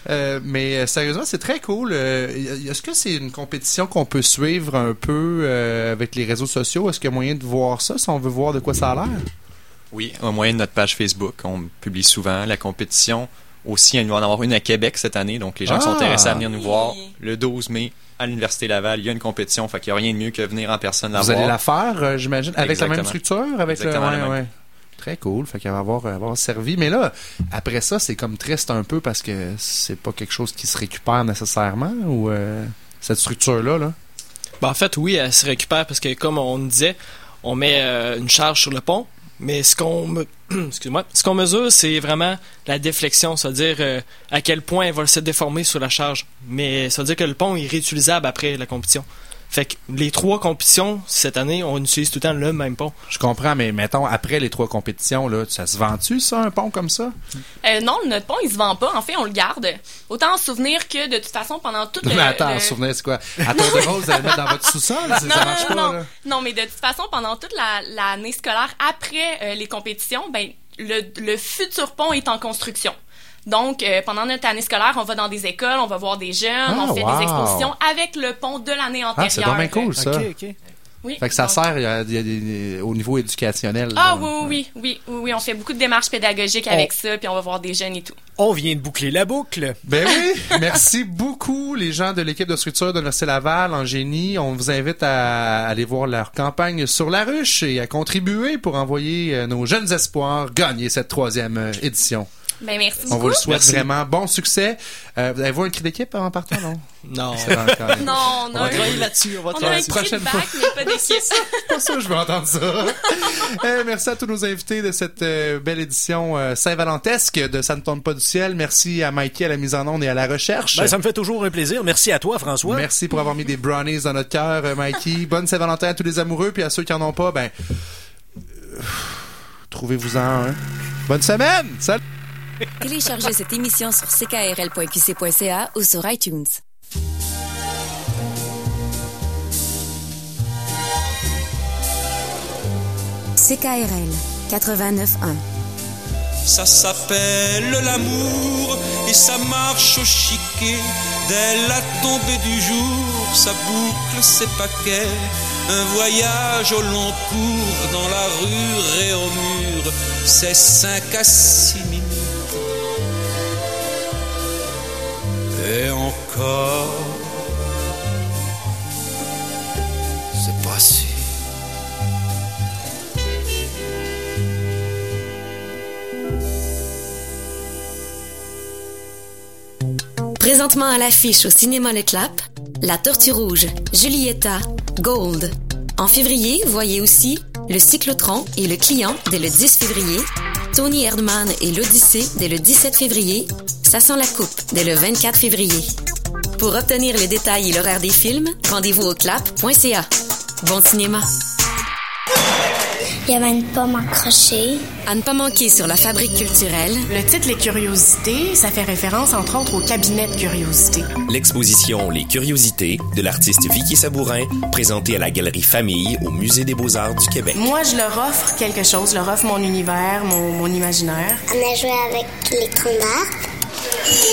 Euh, mais sérieusement, c'est très cool. Est-ce que c'est une compétition qu'on peut suivre un peu euh, avec les réseaux sociaux? Est-ce qu'il y a moyen de voir ça si on veut voir de quoi ça a l'air? Oui, au moyen de notre page Facebook, on publie souvent la compétition. Aussi, il va en avoir une à Québec cette année, donc les gens qui sont Ah! intéressés à venir nous voir le 12 mai à l'Université Laval, il y a une compétition, fait qu'il n'y a rien de mieux que venir en personne la Vous voir. allez la faire, euh, j'imagine, avec la même structure? Avec Exactement la ouais, même. ouais. Très cool. Fait qu'elle va avoir, avoir servi. Mais là, après ça, c'est comme triste un peu parce que c'est pas quelque chose qui se récupère nécessairement ou euh, cette structure-là, là. Ben, en fait, oui, elle se récupère parce que, comme on disait, on met euh, une charge sur le pont, mais ce qu'on mesure, c'est vraiment la déflexion, c'est-à-dire euh, à quel point elle va se déformer sous la charge. Mais ça veut dire que le pont est réutilisable après la compétition. Fait que les trois compétitions, cette année, on utilise tout le temps le même pont. Je comprends, mais mettons, après les trois compétitions, là, ça se vend-tu, ça, un pont comme ça? Euh, non, notre pont, il se vend pas. En fait, on le garde. Autant en souvenir que, de toute façon, pendant toute le... mais attends, le- souvenez, c'est quoi? À tour de rôle, vous allez le mettre dans votre sous-sol? c'est- Non, ça non, marche non, pas, non. là? Non, mais de toute façon, pendant toute la- l'année scolaire, après euh, les compétitions, ben, le, le futur pont est en construction. Donc, euh, pendant notre année scolaire, on va dans des écoles, on va voir des jeunes, Ah, on fait wow. des expositions avec le pont de l'année antérieure. Ah, c'est vraiment cool, ça. Ok, ok. Oui, Fait que ça donc- sert il y a- il y a des- au niveau éducationnel. Ah là. oui, oui, oui, oui, oui, oui, on fait beaucoup de démarches pédagogiques avec ça, puis on va voir des jeunes et tout. On vient de boucler la boucle. Ben oui, merci beaucoup les gens de l'équipe de structure de l'Université Laval en génie. On vous invite à aller voir leur campagne sur la ruche et à contribuer pour envoyer euh, nos jeunes espoirs gagner cette troisième euh, édition. Ben, merci On beaucoup. vous le souhaite Merci. vraiment. Bon succès. Euh, vous avez-vous un cri d'équipe en partant, non? Non. Encore- Non, On non. va travailler là-dessus. On va a travailler un là-dessus. cri de prochaine bac, mais pas d'équipe. C'est pas ça que je veux entendre ça. Eh, merci à tous nos invités de cette euh, belle édition euh, Saint-Valentesque de Ça ne tombe pas du ciel. Merci à Mikey à la mise en onde et à la recherche. Ben, ça me fait toujours un plaisir. Merci à toi, François. Merci pour avoir mis des brownies dans notre cœur, Mikey. Bonne Saint-Valentin à tous les amoureux, puis à ceux qui en ont pas, ben trouvez-vous-en un. Bonne semaine. Salut. Téléchargez cette émission sur ckrl.qc.ca ou sur iTunes. CKRL 89.1 Ça s'appelle l'amour et ça marche au chiquet. Dès la tombée du jour, ça boucle ses paquets. Un voyage au long cours dans la rue et au mur, c'est cinq à six minutes. Et encore, c'est pas sûr. Présentement à l'affiche au cinéma Le Clap, La Tortue Rouge, Julietta, Gold. En février, voyez aussi Le Cyclotron et Le Client dès le 10 février, Tony Erdmann et l'Odyssée dès le 17 février, Ça sent la coupe dès le 24 février. Pour obtenir les détails et l'horaire des films, rendez-vous au clap.ca. Bon cinéma. Il y avait une pomme accrochée. À ne pas manquer sur la fabrique culturelle, Le titre Les Curiosités, ça fait référence entre autres au cabinet de curiosités. L'exposition Les Curiosités de l'artiste Vicky Sabourin, présentée à la Galerie Famille au Musée des Beaux-Arts du Québec. Moi, je leur offre quelque chose, je leur offre mon univers, mon, mon imaginaire. On a joué avec les troncs d'arbres.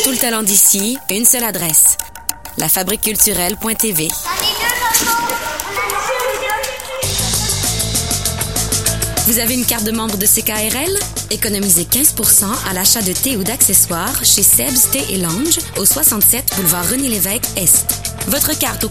Tout le talent d'ici, une seule adresse. Lafabriqueculturelle.tv. Vous avez une carte de membre de CKRL? Économisez 15% à l'achat de thé ou d'accessoires chez Seb's Thé et Lounge au 67 boulevard René-Lévesque Est. Votre carte au